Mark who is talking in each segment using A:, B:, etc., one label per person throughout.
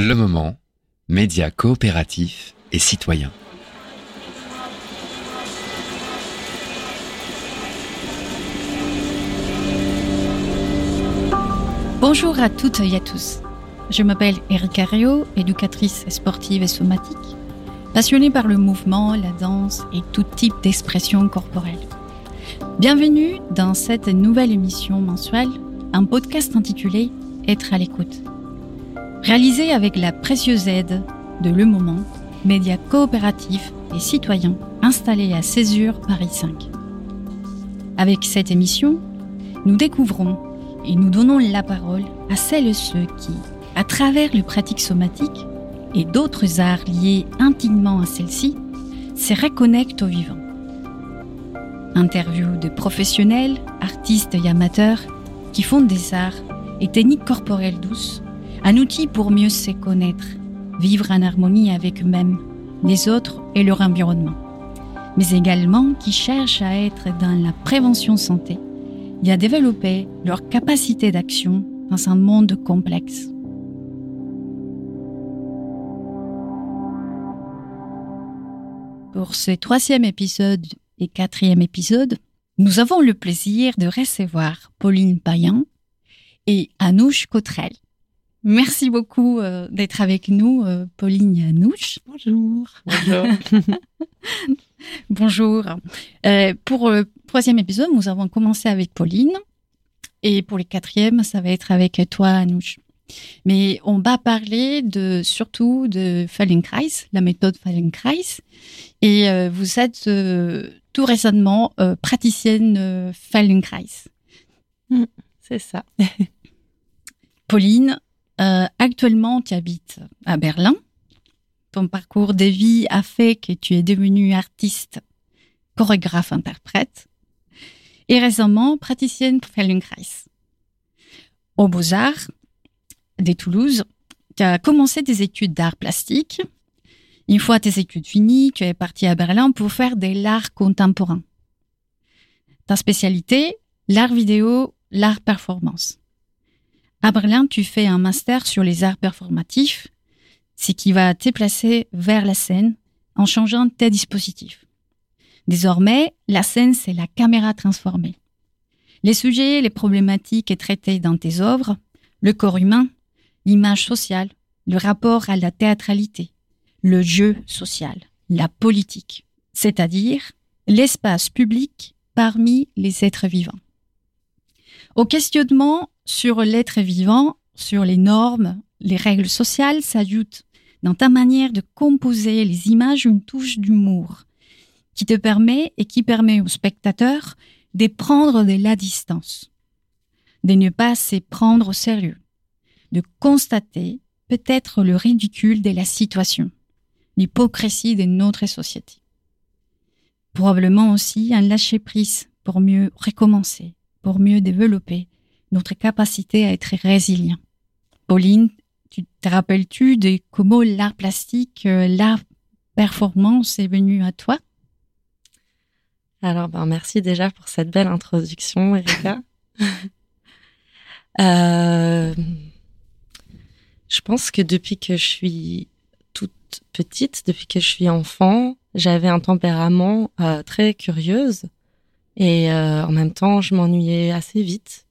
A: Le moment, média coopératif et citoyen.
B: Bonjour à toutes et à tous. Je m'appelle Erika Rio, éducatrice sportive et somatique, passionnée par le mouvement, la danse et tout type d'expression corporelle. Bienvenue dans cette nouvelle émission mensuelle, un podcast intitulé Être à l'écoute. Réalisé avec la précieuse aide de Le Moment, média coopératif et citoyen installé à Césure, Paris 5. Avec cette émission, nous découvrons et nous donnons la parole à celles et ceux qui, à travers les pratiques somatiques et d'autres arts liés intimement à celles-ci, se reconnectent au vivant. Interview de professionnels, artistes et amateurs qui font des arts et techniques corporelles douces, un outil pour mieux se connaître, vivre en harmonie avec eux-mêmes, les autres et leur environnement, mais également qui cherchent à être dans la prévention santé et à développer leur capacité d'action dans un monde complexe. Pour ce troisième épisode et quatrième épisode, nous avons le plaisir de recevoir Pauline Payan et Anouche Cotrel. Merci beaucoup euh, d'être avec nous, euh, Pauline et Anouche.
C: Bonjour. Bonjour.
B: Bonjour. Euh, pour le troisième épisode, nous avons commencé avec Pauline. Et pour le quatrième, ça va être avec toi, Anouche. Mais on va parler de, surtout de Feldenkrais, la méthode Feldenkrais. Et euh, vous êtes euh, tout récemment euh, praticienne Feldenkrais.
C: Mm, c'est ça.
B: Pauline, actuellement, tu habites à Berlin. Ton parcours de vie a fait que tu es devenue artiste, chorégraphe, interprète. Et récemment, praticienne Feldenkrais. Au Beaux-Arts, de Toulouse. Tu as commencé des études d'art plastique. Une fois tes études finies, tu es parti à Berlin pour faire de l'art contemporain. Ta spécialité, l'art vidéo, l'art performance. À Berlin, tu fais un master sur les arts performatifs, ce qui va te placer vers la scène en changeant tes dispositifs. Désormais, la scène, c'est la caméra transformée. Les sujets, les problématiques traités dans tes œuvres, le corps humain, l'image sociale, le rapport à la théâtralité, le jeu social, la politique, c'est-à-dire l'espace public parmi les êtres vivants. Au questionnement sur l'être vivant, sur les normes, les règles sociales s'ajoute dans ta manière de composer les images une touche d'humour qui te permet et qui permet au spectateur de prendre de la distance, de ne pas se prendre au sérieux, de constater peut-être le ridicule de la situation, l'hypocrisie de notre société. Probablement aussi un lâcher-prise pour mieux recommencer, pour mieux développer notre capacité à être résilient. Pauline, tu te rappelles-tu de comment l'art plastique, euh, l'art performance est venu à toi?
C: Alors, ben, merci déjà pour cette belle introduction, Erika. euh, je pense que depuis que je suis toute petite, depuis que je suis enfant, j'avais un tempérament euh, très curieuse et euh, en même temps, je m'ennuyais assez vite.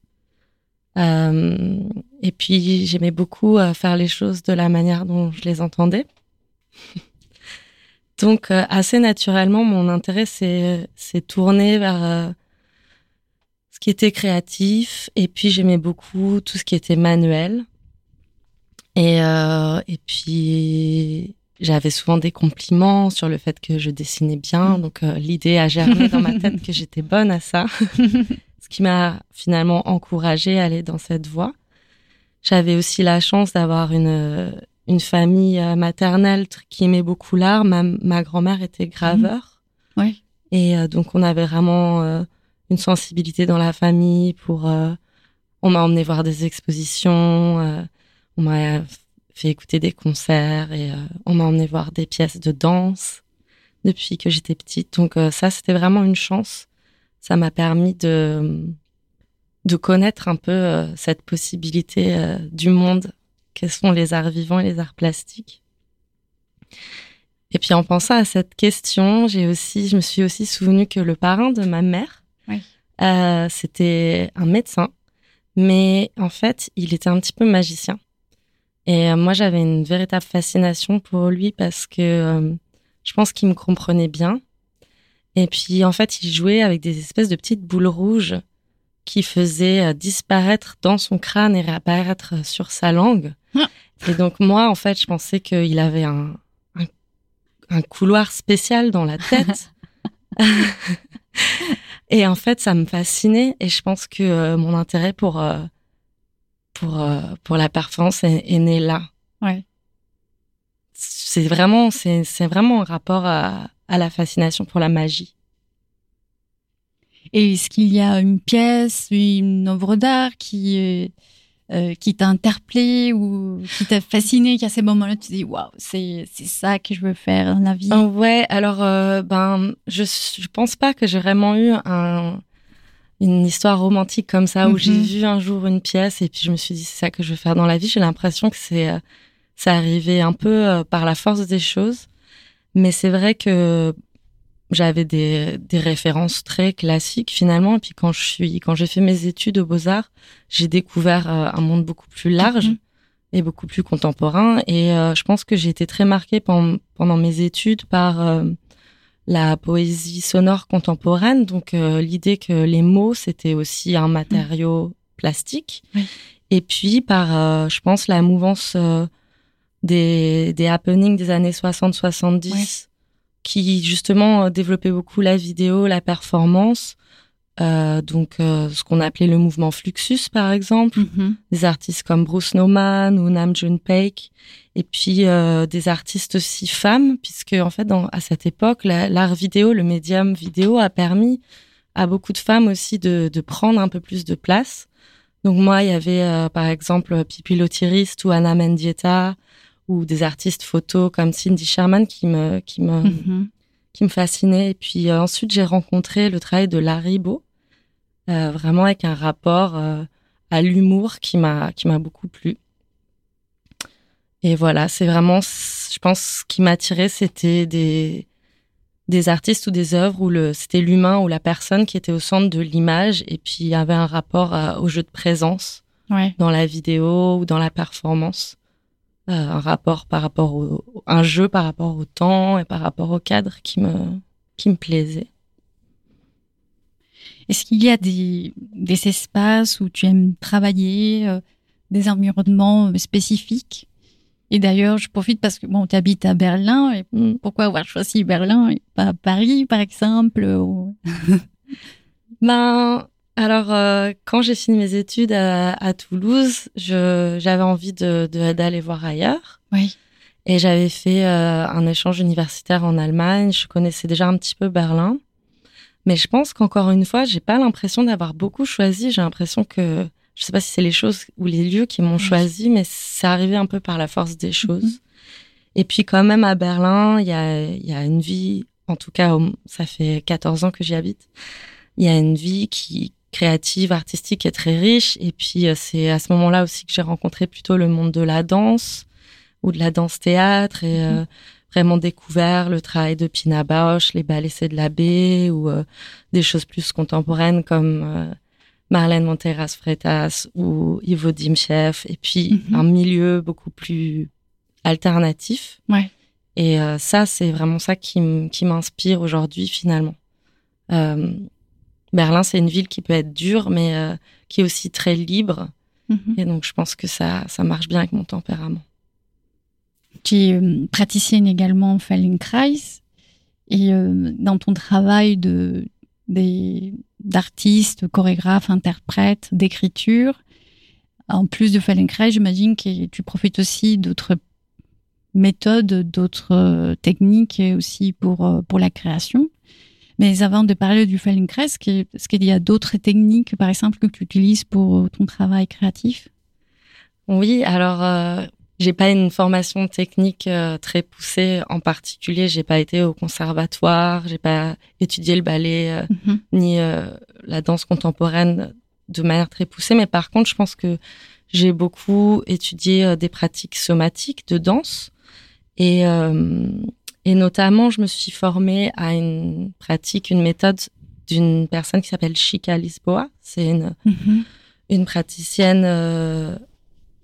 C: Euh, et puis, j'aimais beaucoup faire les choses de la manière dont je les entendais. Donc, assez naturellement, mon intérêt s'est tourné vers ce qui était créatif. Et puis, j'aimais beaucoup tout ce qui était manuel. Et, euh, et puis, j'avais souvent des compliments sur le fait que je dessinais bien. Mm. Donc, euh, l'idée a germé dans ma tête que j'étais bonne à ça. Ce qui m'a finalement encouragée à aller dans cette voie. J'avais aussi la chance d'avoir une, une famille euh, maternelle qui aimait beaucoup l'art. Ma, ma grand-mère était graveur.
B: Mm. Ouais.
C: Et euh, donc, on avait vraiment euh, une sensibilité dans la famille pour... on m'a emmené voir des expositions on m'a fait écouter des concerts et euh, on m'a emmené voir des pièces de danse depuis que j'étais petite. Donc euh, ça, c'était vraiment une chance. Ça m'a permis de de connaître un peu euh, cette possibilité du monde quels sont les arts vivants et les arts plastiques. Et puis en pensant à cette question, j'ai aussi, je me suis aussi souvenu que le parrain de ma mère, euh, c'était un médecin, mais en fait, il était un petit peu magicien. Et euh, moi, j'avais une véritable fascination pour lui parce que euh, je pense qu'il me comprenait bien. Et puis, en fait, il jouait avec des espèces de petites boules rouges qui faisaient disparaître dans son crâne et réapparaître sur sa langue. Ah. Et donc, moi, en fait, je pensais qu'il avait un, un couloir spécial dans la tête. et en fait, ça me fascinait et je pense que euh, mon intérêt pour euh, pour euh, pour la performance est, né là.
B: Ouais.
C: C'est vraiment c'est c'est vraiment un rapport à, à la fascination pour la magie.
B: Et est-ce qu'il y a une pièce, une œuvre d'art qui euh, qui t'a interpellé ou qui t'a fasciné, qu'à ces moments-là, tu dis waouh, c'est c'est ça que je veux faire dans la vie?
C: Oh, ouais, alors euh, ben je je pense pas que j'ai vraiment eu un une histoire romantique comme ça où j'ai mhm. vu un jour une pièce et puis je me suis dit c'est ça que je veux faire dans la vie. J'ai l'impression que c'est euh, ça arrivé un peu par la force des choses, mais c'est vrai que j'avais des, des références très classiques finalement. Et puis quand je suis, quand j'ai fait mes études aux Beaux Arts, j'ai découvert euh, un monde beaucoup plus large mhm. et beaucoup plus contemporain. Et euh, je pense que j'ai été très marquée pendant, pendant mes études par euh, la poésie sonore contemporaine. Donc l'idée que les mots c'était aussi un matériau plastique. Et puis par, je pense, la mouvance des, des happenings des années 60-70 qui justement euh, développait beaucoup la vidéo, la performance. Euh, donc euh, ce qu'on appelait le mouvement Fluxus par exemple, mm-hmm. des artistes comme Bruce Nauman ou Nam June Paik, et puis euh, des artistes aussi femmes, puisque en fait dans, à cette époque l'art vidéo, le médium vidéo a permis à beaucoup de femmes aussi de, de prendre un peu plus de place. Donc moi il y avait euh, par exemple Pipi Lotirist ou Anna Mendieta, ou des artistes photos comme Cindy Sherman qui me qui me mhm. qui me fascinait. Et puis euh, ensuite j'ai rencontré le travail de Larry Beau, euh, vraiment avec un rapport euh, à l'humour qui m'a qui m'a beaucoup plu. Et voilà, c'est vraiment, je pense, ce qui m'a attiré, c'était des des artistes ou des œuvres où le c'était l'humain ou la personne qui était au centre de l'image et puis il y avait un rapport au jeu de présence dans la vidéo ou dans la performance. Euh, un rapport par rapport au, un jeu par rapport au temps et par rapport au cadre qui me qui me plaisait.
B: Est-ce qu'il y a des, des espaces où tu aimes travailler, euh, des environnements spécifiques? Et d'ailleurs, je profite parce que bon, tu habites à Berlin. Et mm. pourquoi avoir choisi Berlin et pas Paris, par exemple
C: Ben, alors, euh, quand j'ai fini mes études à, à Toulouse, j'avais envie de d'aller voir ailleurs.
B: Oui.
C: Et j'avais fait euh, un échange universitaire en Allemagne. Je connaissais déjà un petit peu Berlin, mais je pense qu'encore une fois, j'ai pas l'impression d'avoir beaucoup choisi. J'ai l'impression que je sais pas si c'est les choses ou les lieux qui m'ont choisi, mais c'est arrivé un peu par la force des choses. Mhm. Et puis quand même à Berlin, il y a il y a une vie. En tout cas, ça fait 14 ans que j'y habite. Il y a une vie qui créative, artistique est très riche. Et puis euh, c'est à ce moment-là aussi que j'ai rencontré plutôt le monde de la danse ou de la danse-théâtre et euh, mhm. Vraiment découvert le travail de Pina Bausch, les ballets de la baie ou euh, des choses plus contemporaines comme Marlène Monteras Freitas ou Ivo Dimchev et puis mhm. un milieu beaucoup plus alternatif.
B: Ouais.
C: Et ça, c'est vraiment ça qui m'inspire aujourd'hui finalement. Euh, Berlin, c'est une ville qui peut être dure, mais euh, qui est aussi très libre. Mhm. Et donc, je pense que ça, ça marche bien avec mon tempérament.
B: Tu es euh, praticienne également en Feldenkrais. Et euh, dans ton travail de, d'artiste, chorégraphe, interprète, d'écriture, en plus de Feldenkrais, j'imagine que tu profites aussi d'autres méthodes, d'autres techniques aussi pour, pour la création. Mais avant de parler du Feldenkrais, est-ce qu'il y a d'autres techniques, par exemple, que tu utilises pour ton travail créatif?
C: Oui, alors euh, j'ai pas une formation technique euh, très poussée en particulier. J'ai pas été au conservatoire, j'ai pas étudié le ballet euh, mhm. ni euh, la danse contemporaine de manière très poussée. Mais par contre, je pense que j'ai beaucoup étudié des pratiques somatiques de danse et et notamment je me suis formée à une pratique, une méthode d'une personne qui s'appelle Chica Lisboa. C'est une mm-hmm. une praticienne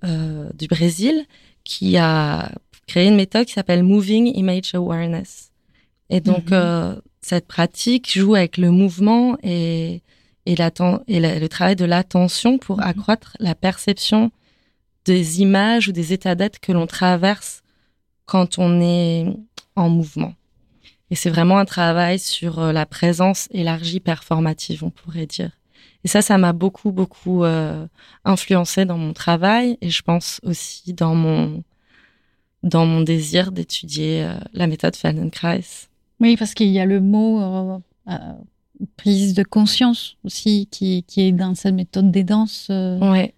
C: du Brésil qui a créé une méthode qui s'appelle Moving Image Awareness. Et donc, mhm. euh, cette pratique joue avec le mouvement et, et, et le travail de l'attention pour mhm. accroître la perception des images ou des états d'être que l'on traverse quand on est en mouvement. Et c'est vraiment un travail sur euh, la présence élargie performative, on pourrait dire. Et ça, ça m'a beaucoup, beaucoup euh, influencé dans mon travail et je pense aussi dans mon, dans mon désir d'étudier euh, la méthode Feldenkrais.
B: Oui, parce qu'il y a le mot euh, prise de conscience aussi qui, qui, est dans cette méthode des danses.
C: ouais.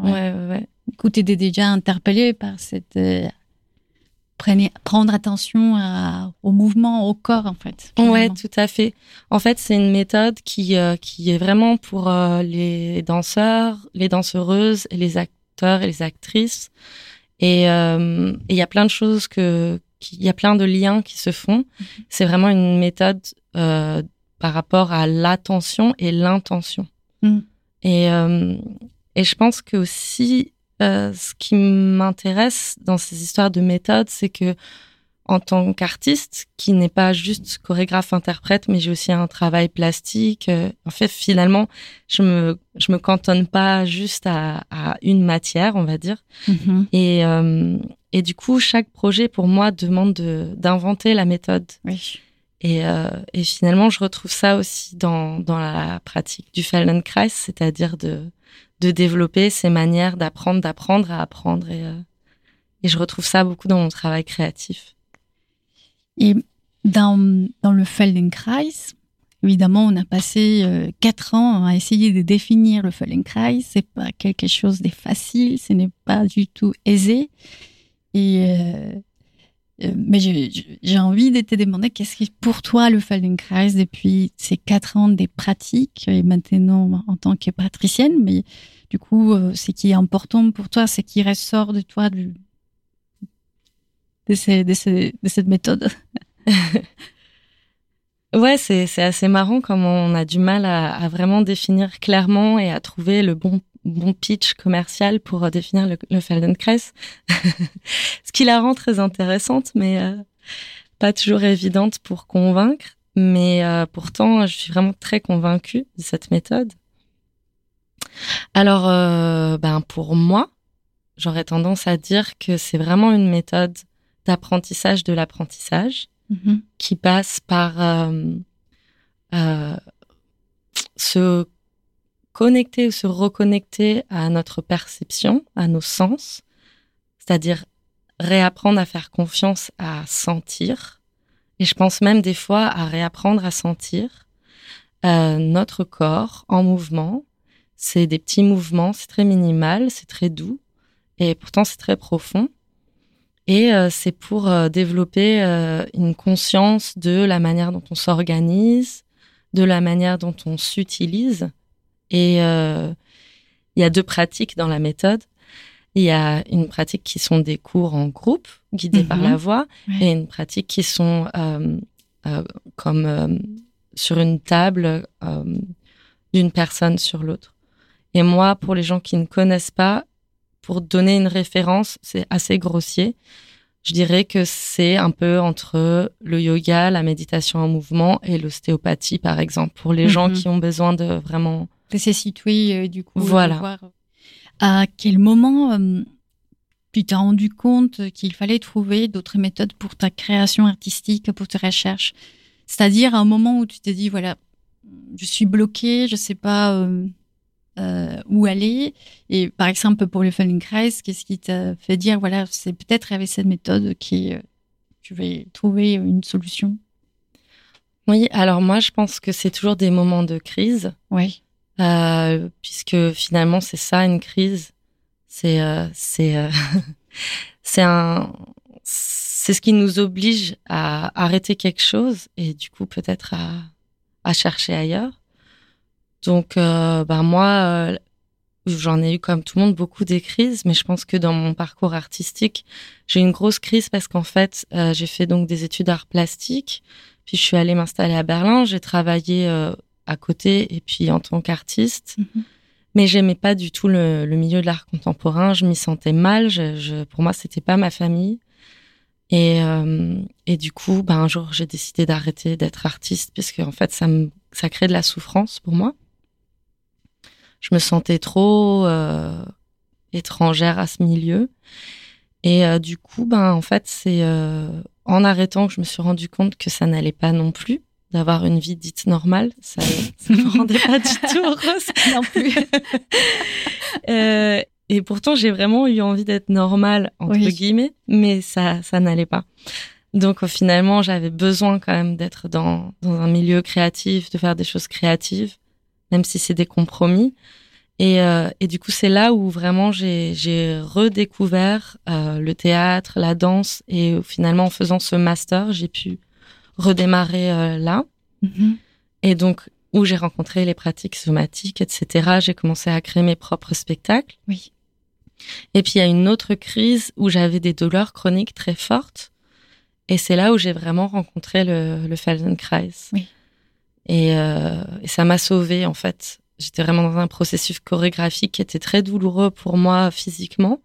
C: Ouais, ouais, ouais.
B: Écoute, tu déjà interpellé par cette prenez, prendre attention à, au mouvement, au corps en fait.
C: Ouais, tout à fait. En fait, c'est une méthode qui qui est vraiment pour les danseurs, les danseuses et les acteurs et les actrices euh, et il y a plein de choses que, il y a plein de liens qui se font. Mhm. C'est vraiment une méthode euh, par rapport à l'attention et l'intention. Mhm. Et, euh, et je pense que aussi, ce qui m'intéresse dans ces histoires de méthode, c'est que en tant qu'artiste, qui n'est pas juste chorégraphe interprète, mais j'ai aussi un travail plastique. Euh, en fait, finalement, je me je me cantonne pas juste à, à une matière, on va dire. Mm-hmm. Et euh, et du coup, chaque projet pour moi demande d'inventer la méthode.
B: Oui.
C: Et, euh, et finalement, je retrouve ça aussi dans dans la pratique du Feldenkrais, c'est-à-dire de de développer ces manières d'apprendre, d'apprendre à apprendre et euh, et je retrouve ça beaucoup dans mon travail créatif.
B: Et dans, dans le Feldenkrais, évidemment, on a passé euh, quatre ans à essayer de définir le Feldenkrais. C'est pas quelque chose de facile, ce n'est pas du tout aisé. Et euh, mais j'ai envie de te demander qu'est-ce qui pour toi le Feldenkrais depuis ces quatre ans des pratiques et maintenant en tant que patricienne. Mais du coup, ce qui est important pour toi, c'est qui ressort de toi de, cette méthode?
C: ouais, c'est assez marrant comment on a du mal à, vraiment définir clairement et à trouver le bon bon pitch commercial pour définir le, le Feldenkrais. Ce qui la rend très intéressante, mais euh, pas toujours évidente pour convaincre. Mais euh, pourtant, je suis vraiment très convaincue de cette méthode. Alors, euh, ben pour moi, j'aurais tendance à dire que c'est vraiment une méthode d'apprentissage de l'apprentissage mm-hmm. qui passe par euh, euh, se connecter ou se reconnecter à notre perception, à nos sens, c'est-à-dire réapprendre à faire confiance à sentir. Et je pense même des fois à réapprendre à sentir euh, notre corps en mouvement. C'est des petits mouvements, c'est très minimal, c'est très doux et pourtant c'est très profond. Et euh, c'est pour euh, développer une conscience de la manière dont on s'organise, de la manière dont on s'utilise. Et il y a deux pratiques dans la méthode. Il y a une pratique qui sont des cours en groupe, guidés par la mhm. voix, et une pratique qui sont comme sur une table d'une personne sur l'autre. Et moi, pour les gens qui ne connaissent pas, pour donner une référence, c'est assez grossier. Je dirais que c'est un peu entre le yoga, la méditation en mouvement et l'ostéopathie, par exemple, pour les gens mhm. qui ont besoin de vraiment...
B: De se situer, euh, du coup.
C: Voilà.
B: Voir à quel moment euh, tu t'es rendu compte qu'il fallait trouver d'autres méthodes pour ta création artistique, pour tes recherches? C'est-à-dire à un moment où tu t'es dit, voilà, je suis bloqué, je sais pas... Euh, euh, où aller. Et par exemple, pour le Feldenkrais, qu'est-ce qui t'a fait dire, voilà, c'est peut-être avec cette méthode qui euh, tu vais trouver une solution?
C: Oui, alors moi, je pense que c'est toujours des moments de crise.
B: Oui.
C: Euh, puisque finalement, c'est ça, une crise. C'est euh, c'est euh, c'est un c'est ce qui nous oblige à arrêter quelque chose et du coup peut-être à, à chercher ailleurs. Donc, ben moi, euh, j'en ai eu comme tout le monde beaucoup des crises, mais je pense que dans mon parcours artistique, j'ai eu une grosse crise parce qu'en fait, euh, j'ai fait donc des études d'art plastique, puis je suis allée m'installer à Berlin, j'ai travaillé euh, à côté et puis en tant qu'artiste.
B: Mhm.
C: Mais j'aimais pas du tout le, le milieu de l'art contemporain. Je m'y sentais mal. Je, je, pour moi, c'était pas ma famille. Et, euh, et du coup, ben, un jour, j'ai décidé d'arrêter d'être artiste puisque en fait, ça me, ça crée de la souffrance pour moi. Je me sentais trop euh, étrangère à ce milieu. Et euh, du coup, ben, en fait, c'est en arrêtant que je me suis rendu compte que ça n'allait pas non plus d'avoir une vie dite normale. Ça, ça me rendait pas du tout heureuse.
B: non plus.
C: Euh, et pourtant, j'ai vraiment eu envie d'être normale, entre
B: Oui.
C: guillemets, mais ça, ça n'allait pas. Donc, finalement, j'avais besoin quand même d'être dans, dans un milieu créatif, de faire des choses créatives, même si c'est des compromis. Et, euh, et du coup, c'est là où vraiment j'ai j'ai redécouvert euh, le théâtre, la danse, et finalement, en faisant ce master, j'ai pu redémarrer euh, là.
B: Mhm.
C: Et donc, où j'ai rencontré les pratiques somatiques, etc., j'ai commencé à créer mes propres spectacles.
B: Oui.
C: Et puis, il y a une autre crise où j'avais des douleurs chroniques très fortes. Et c'est là où j'ai vraiment rencontré le, le Feldenkrais.
B: Oui.
C: Et, euh, et ça m'a sauvée, en fait. J'étais vraiment dans un processus chorégraphique qui était très douloureux pour moi physiquement.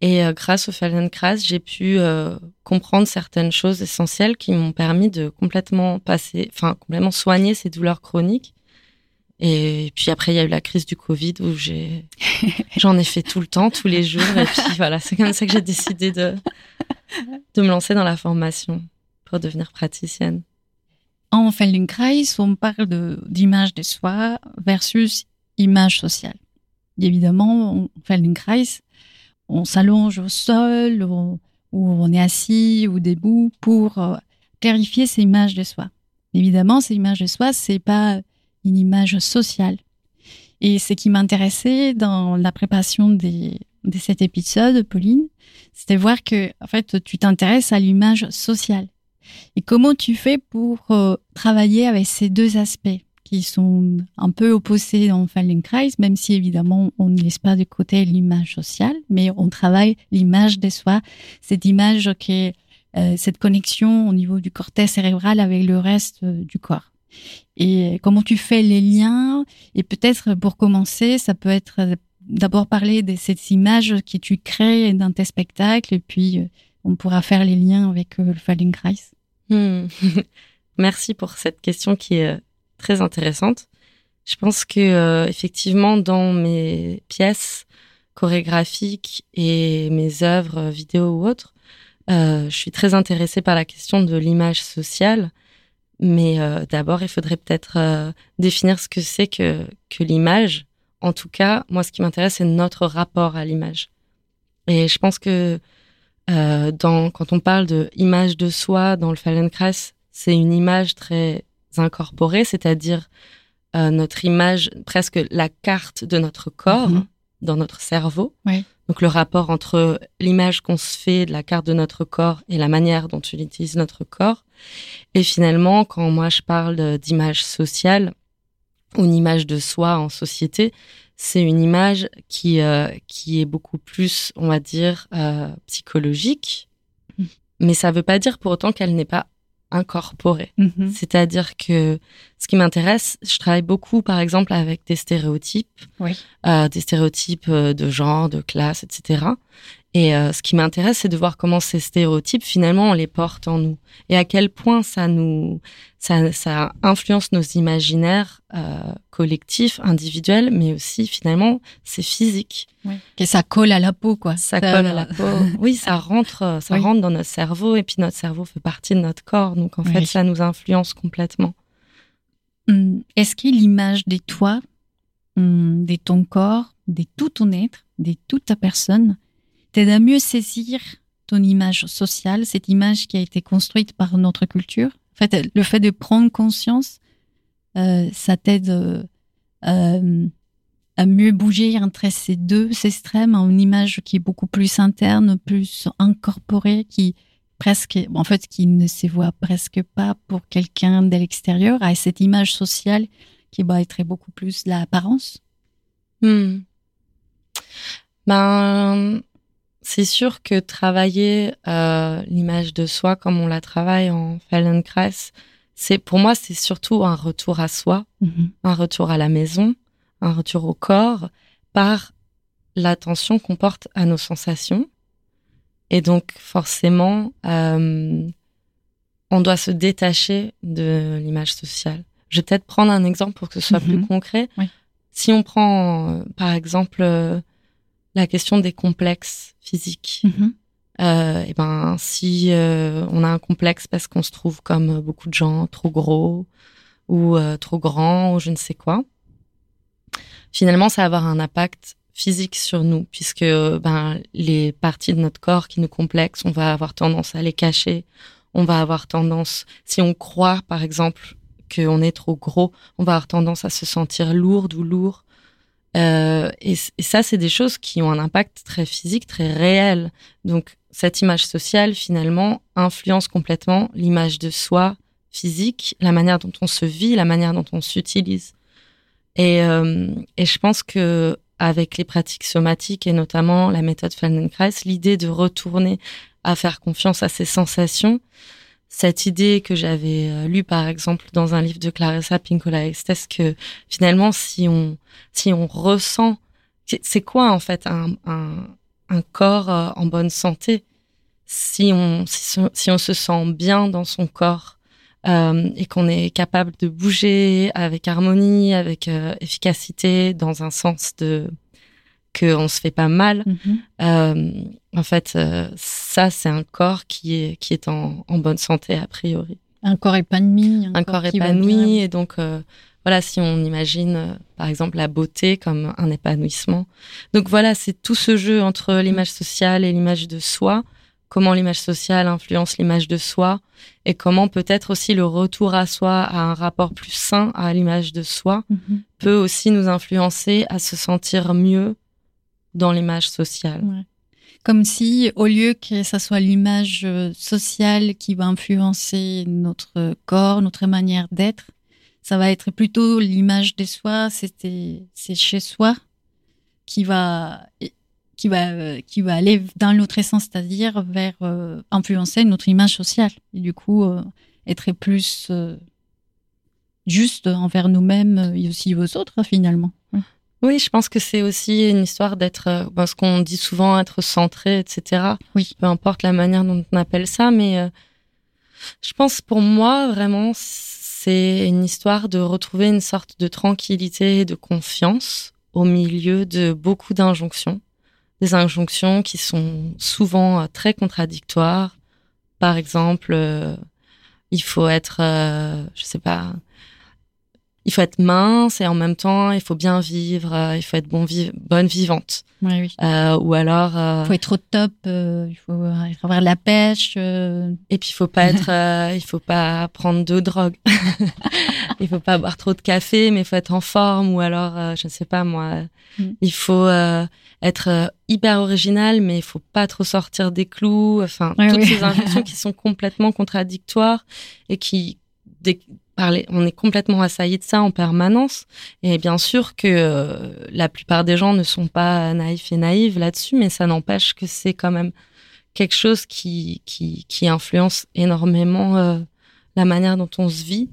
C: Et euh, grâce au Feldenkrais, j'ai pu euh, comprendre certaines choses essentielles qui m'ont permis de complètement passer, enfin complètement soigner ces douleurs chroniques. Et puis après, il y a eu la crise du Covid où j'ai, j'en ai fait tout le temps, tous les jours. Et puis voilà, c'est comme ça que j'ai décidé de de me lancer dans la formation pour devenir praticienne.
B: En Feldenkrais, on parle de- d'image de soi versus image sociale. Et évidemment, en Feldenkrais, on s'allonge au sol, ou on est assis ou debout pour euh, clarifier ces images de soi. Évidemment, ces images de soi, c'est pas une image sociale. Et ce qui m'intéressait dans la préparation de cet épisode, Pauline, c'était voir que, en fait, tu t'intéresses à l'image sociale. Et comment tu fais pour euh, travailler avec ces deux aspects? Qui sont un peu opposés dans Feldenkrais, même si évidemment on ne laisse pas de côté l'image sociale, mais on travaille l'image de soi, cette image qui euh, cette connexion au niveau du cortex cérébral avec le reste euh, du corps. Et comment tu fais les liens? Et peut-être pour commencer, ça peut être euh, d'abord parler de cette image que tu crées dans tes spectacles, et puis euh, on pourra faire les liens avec le Feldenkrais.
C: Hmm. Merci pour cette question qui est très intéressante. Je pense que euh, effectivement dans mes pièces chorégraphiques et mes œuvres vidéo ou autres, euh, je suis très intéressée par la question de l'image sociale. Mais euh, d'abord, il faudrait peut-être définir ce que c'est que, que l'image. En tout cas, moi, ce qui m'intéresse, c'est notre rapport à l'image. Et je pense que dans, quand on parle de de soi dans le Feldenkrais, c'est une image très incorporée, c'est-à-dire euh, notre image, presque la carte de notre corps
B: Mhm.
C: dans notre cerveau.
B: Oui.
C: Donc le rapport entre l'image qu'on se fait de la carte de notre corps et la manière dont on utilise notre corps. Et finalement, quand moi je parle d'image sociale ou une image de soi en société, c'est une image qui euh, qui est beaucoup plus, on va dire, euh, psychologique.
B: Mm.
C: Mais ça veut pas dire pour autant qu'elle n'est pas incorporée.
B: Mhm.
C: C'est-à-dire que ce qui m'intéresse, je travaille beaucoup, par exemple, avec des stéréotypes,
B: Oui.
C: euh, des stéréotypes euh, de genre, de classe, etc. Et euh, ce qui m'intéresse, c'est de voir comment ces stéréotypes, finalement, on les porte en nous. Et à quel point ça nous, ça, ça influence nos imaginaires euh, collectifs, individuels, mais aussi, finalement, c'est physique.
B: Que ça colle à la peau, quoi.
C: Ça colle à la peau. Oui, ça rentre, euh, ça
B: Oui.
C: rentre dans notre cerveau, et puis notre cerveau fait partie de notre corps. Donc, en fait,
B: Oui.
C: ça nous influence complètement.
B: Hum, Est-ce que l'image de toi, hum, de ton corps, de tout ton être, de toute ta personne, t'aide à mieux saisir ton image sociale, cette image qui a été construite par notre culture En fait, le fait de prendre conscience, euh, ça t'aide euh, euh, à mieux bouger entre ces deux extrêmes, une image qui est beaucoup plus interne, plus incorporée, qui presque, en fait, qui ne se voit presque pas pour quelqu'un de l'extérieur, à cette image sociale qui va être beaucoup plus l'apparence.
C: Hmm. Ben, c'est sûr que travailler euh, l'image de soi comme on la travaille en Feldenkrais, c'est pour moi c'est surtout un retour à soi,
B: Mhm.
C: un retour à la maison, un retour au corps par l'attention qu'on porte à nos sensations. Et donc forcément, euh, on doit se détacher de l'image sociale. Je vais peut-être prendre un exemple pour que ce soit
B: Mhm.
C: plus concret.
B: Oui.
C: Si on prend euh, par exemple euh, la question des complexes physiques,
B: Mhm.
C: euh, et ben si euh, on a un complexe parce qu'on se trouve comme beaucoup de gens trop gros ou euh, trop grand ou je ne sais quoi, finalement ça va avoir un impact physique sur nous puisque ben les parties de notre corps qui nous complexent, on va avoir tendance à les cacher, on va avoir tendance si on croit par exemple qu'on est trop gros, on va avoir tendance à se sentir lourde ou lourd. Euh, et, et ça, c'est des choses qui ont un impact très physique, très réel. Donc, cette image sociale, finalement, influence complètement l'image de soi physique, la manière dont on se vit, la manière dont on s'utilise. Et, euh, et je pense que avec les pratiques somatiques et notamment la méthode Feldenkrais, l'idée de retourner à faire confiance à ses sensations, cette idée que j'avais euh, lue par exemple dans un livre de Clarissa Pinkola Estes que finalement si on si on ressent c'est- quoi en fait un, un, un corps euh, en bonne santé? Si on si, si on se sent bien dans son corps euh, et qu'on est capable de bouger avec harmonie avec euh, efficacité dans un sens de que on se fait pas mal euh, en fait, euh, ça, c'est un corps qui est, qui est en, en bonne santé, a priori.
B: Un corps épanoui.
C: Un corps épanoui. Et donc, euh, voilà, si on imagine, euh, par exemple, la beauté comme un épanouissement. Donc, voilà, c'est tout ce jeu entre l'image sociale et l'image de soi. Comment l'image sociale influence l'image de soi et comment peut-être aussi le retour à soi, à un rapport plus sain à l'image de soi,
B: Mhm.
C: peut aussi nous influencer à se sentir mieux dans l'image sociale.
B: Comme si, au lieu que ça soit l'image euh, sociale qui va influencer notre corps, notre manière d'être, ça va être plutôt l'image de soi, c'est chez soi qui va, qui va, euh, qui va aller dans l'autre sens, c'est-à-dire vers euh, influencer notre image sociale. Et du coup, être plus juste envers nous-mêmes et aussi aux autres, finalement.
C: Oui, je pense que c'est aussi une histoire d'être, euh, parce qu'on dit souvent être centré, etc.
B: Oui.
C: Peu importe la manière dont on appelle ça, mais euh, je pense pour moi vraiment c'est une histoire de retrouver une sorte de tranquillité et de confiance au milieu de beaucoup d'injonctions, des injonctions qui sont souvent euh, très contradictoires. Par exemple, euh, il faut être, euh, je sais pas, il faut être mince et en même temps il faut bien vivre, euh, il faut être bon vi- bonne vivante.
B: Oui, oui.
C: Euh, ou alors, euh,
B: Il faut être au top, euh, il faut avoir de la pêche. euh,
C: et puis il faut pas être, euh, il faut pas prendre de drogue, il faut pas boire trop de café, mais il faut être en forme. Ou alors, euh, je ne sais pas moi,
B: Mm.
C: il faut euh, être euh, hyper original, mais il faut pas trop sortir des clous. Enfin,
B: Ouais,
C: toutes
B: oui.
C: ces injonctions qui sont complètement contradictoires et qui dès- on est complètement assailli de ça en permanence. Et bien sûr que euh, la plupart des gens ne sont pas naïfs et naïves là-dessus, mais ça n'empêche que c'est quand même quelque chose qui, qui, qui influence énormément euh, la manière dont on se vit.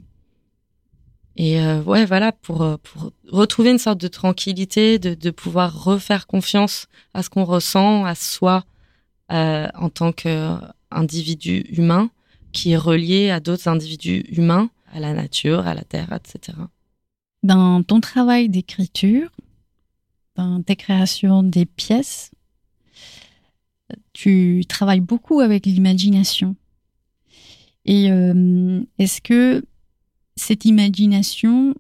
C: Et euh, ouais, voilà, pour, pour retrouver une sorte de tranquillité, de, de pouvoir refaire confiance à ce qu'on ressent, à soi, en tant qu'individu humain, qui est relié à d'autres individus humains, à la nature, à la terre, etc.
B: Dans ton travail d'écriture, dans tes créations des pièces, tu travailles beaucoup avec l'imagination. Et euh, est-ce que cette imagination,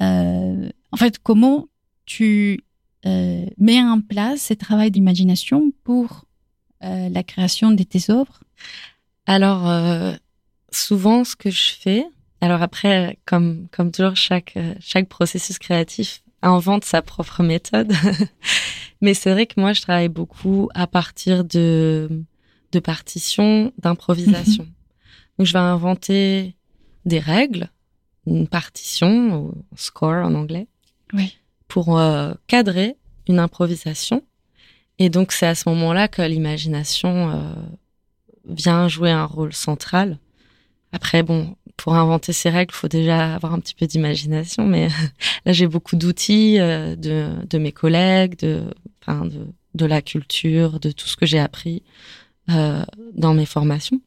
B: euh, en fait, comment tu euh, mets en place ce travail d'imagination pour la création de tes œuvres?
C: Alors, souvent, ce que je fais, alors après, comme, comme toujours, chaque, euh, chaque processus créatif invente sa propre méthode. Mais c'est vrai que moi, je travaille beaucoup à partir de, de partitions, d'improvisation. Donc, je vais inventer des règles, une partition, ou score en anglais,
B: Oui.
C: pour euh, cadrer une improvisation. Et donc c'est à ce moment-là que l'imagination euh, vient jouer un rôle central. Après, bon, pour inventer ces règles, faut déjà avoir un petit peu d'imagination, mais là j'ai beaucoup d'outils euh, de, de, mes collègues, de, enfin, de, de, la culture, de tout ce que j'ai appris euh, dans mes formations.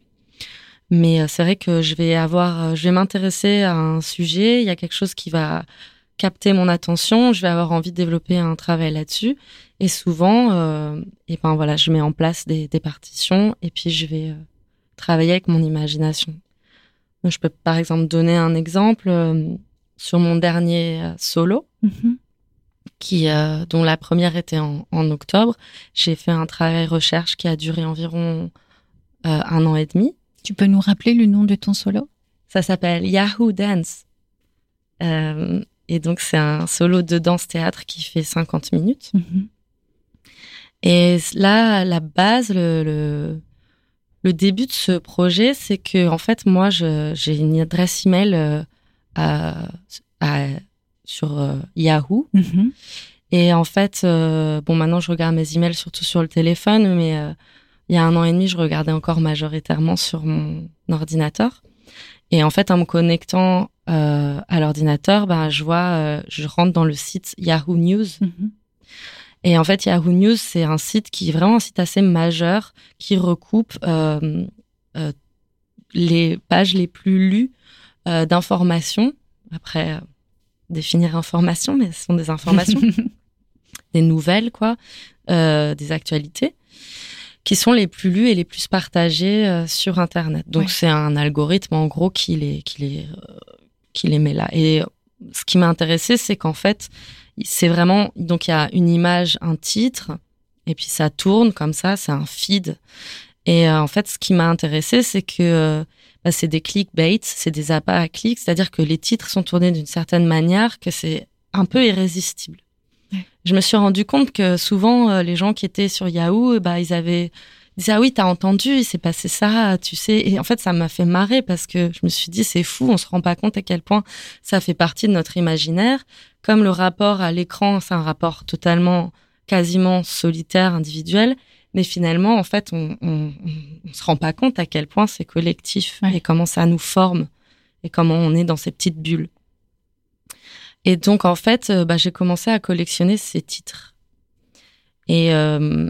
C: Mais euh, c'est vrai que je vais avoir, euh, je vais m'intéresser à un sujet, il y a quelque chose qui va capter mon attention, je vais avoir envie de développer un travail là-dessus. Et souvent, euh, et ben voilà, je mets en place des, des partitions et puis je vais euh, travailler avec mon imagination. Je peux par exemple donner un exemple euh, sur mon dernier solo, mm -hmm. qui, dont la première était en, en octobre. J'ai fait un travail recherche qui a duré environ un an et demi.
B: Tu peux nous rappeler le nom de ton solo?
C: Ça s'appelle Yahoo Dance. Euh, et donc, c'est un solo de danse-théâtre qui fait 50 minutes. Mm -hmm. Et là, la base, le, le, le, début de ce projet, c'est que, en fait, moi, j'ai une adresse email euh, à, à, sur euh, Yahoo. Mm -hmm. Et en fait, euh, bon, maintenant, je regarde mes emails surtout sur le téléphone, mais euh, il y a un an et demi, je regardais encore majoritairement sur mon ordinateur. Et en fait, en me connectant à l'ordinateur, ben, je vois, je rentre dans le site Yahoo News. Mm -hmm. Et en fait, Yahoo News, c'est un site qui est vraiment un site assez majeur qui recoupe euh, euh les pages les plus lues euh, d'informations. Après, définir information, mais ce sont des informations, des nouvelles, quoi, des actualités qui sont les plus lus et les plus partagés sur Internet. Donc ouais. c'est un algorithme en gros qui les, qui les, qui les met là. Et ce qui m'a intéressé, c'est qu'en fait, c'est vraiment donc il y a une image, un titre, et puis ça tourne comme ça, c'est un feed. Et euh, en fait, ce qui m'a intéressé, c'est que bah, c'est des clickbait, c'est des appâts à clics, c'est-à-dire que les titres sont tournés d'une certaine manière que c'est un peu irrésistible je me suis rendu compte que souvent euh, les gens qui étaient sur Yahoo, bah ils avaient ils disaient ah oui t'as entendu, il s'est passé ça, tu sais. Et en fait ça m'a fait marrer parce que je me suis dit c'est fou, on se rend pas compte à quel point ça fait partie de notre imaginaire. Comme le rapport à l'écran, c'est un rapport totalement quasiment solitaire, individuel. Mais finalement, en fait, on, on, on se rend pas compte à quel point c'est collectif ouais. et comment ça nous forme et comment on est dans ces petites bulles. Et donc, en fait, bah, j'ai commencé à collectionner ces titres. Et, euh,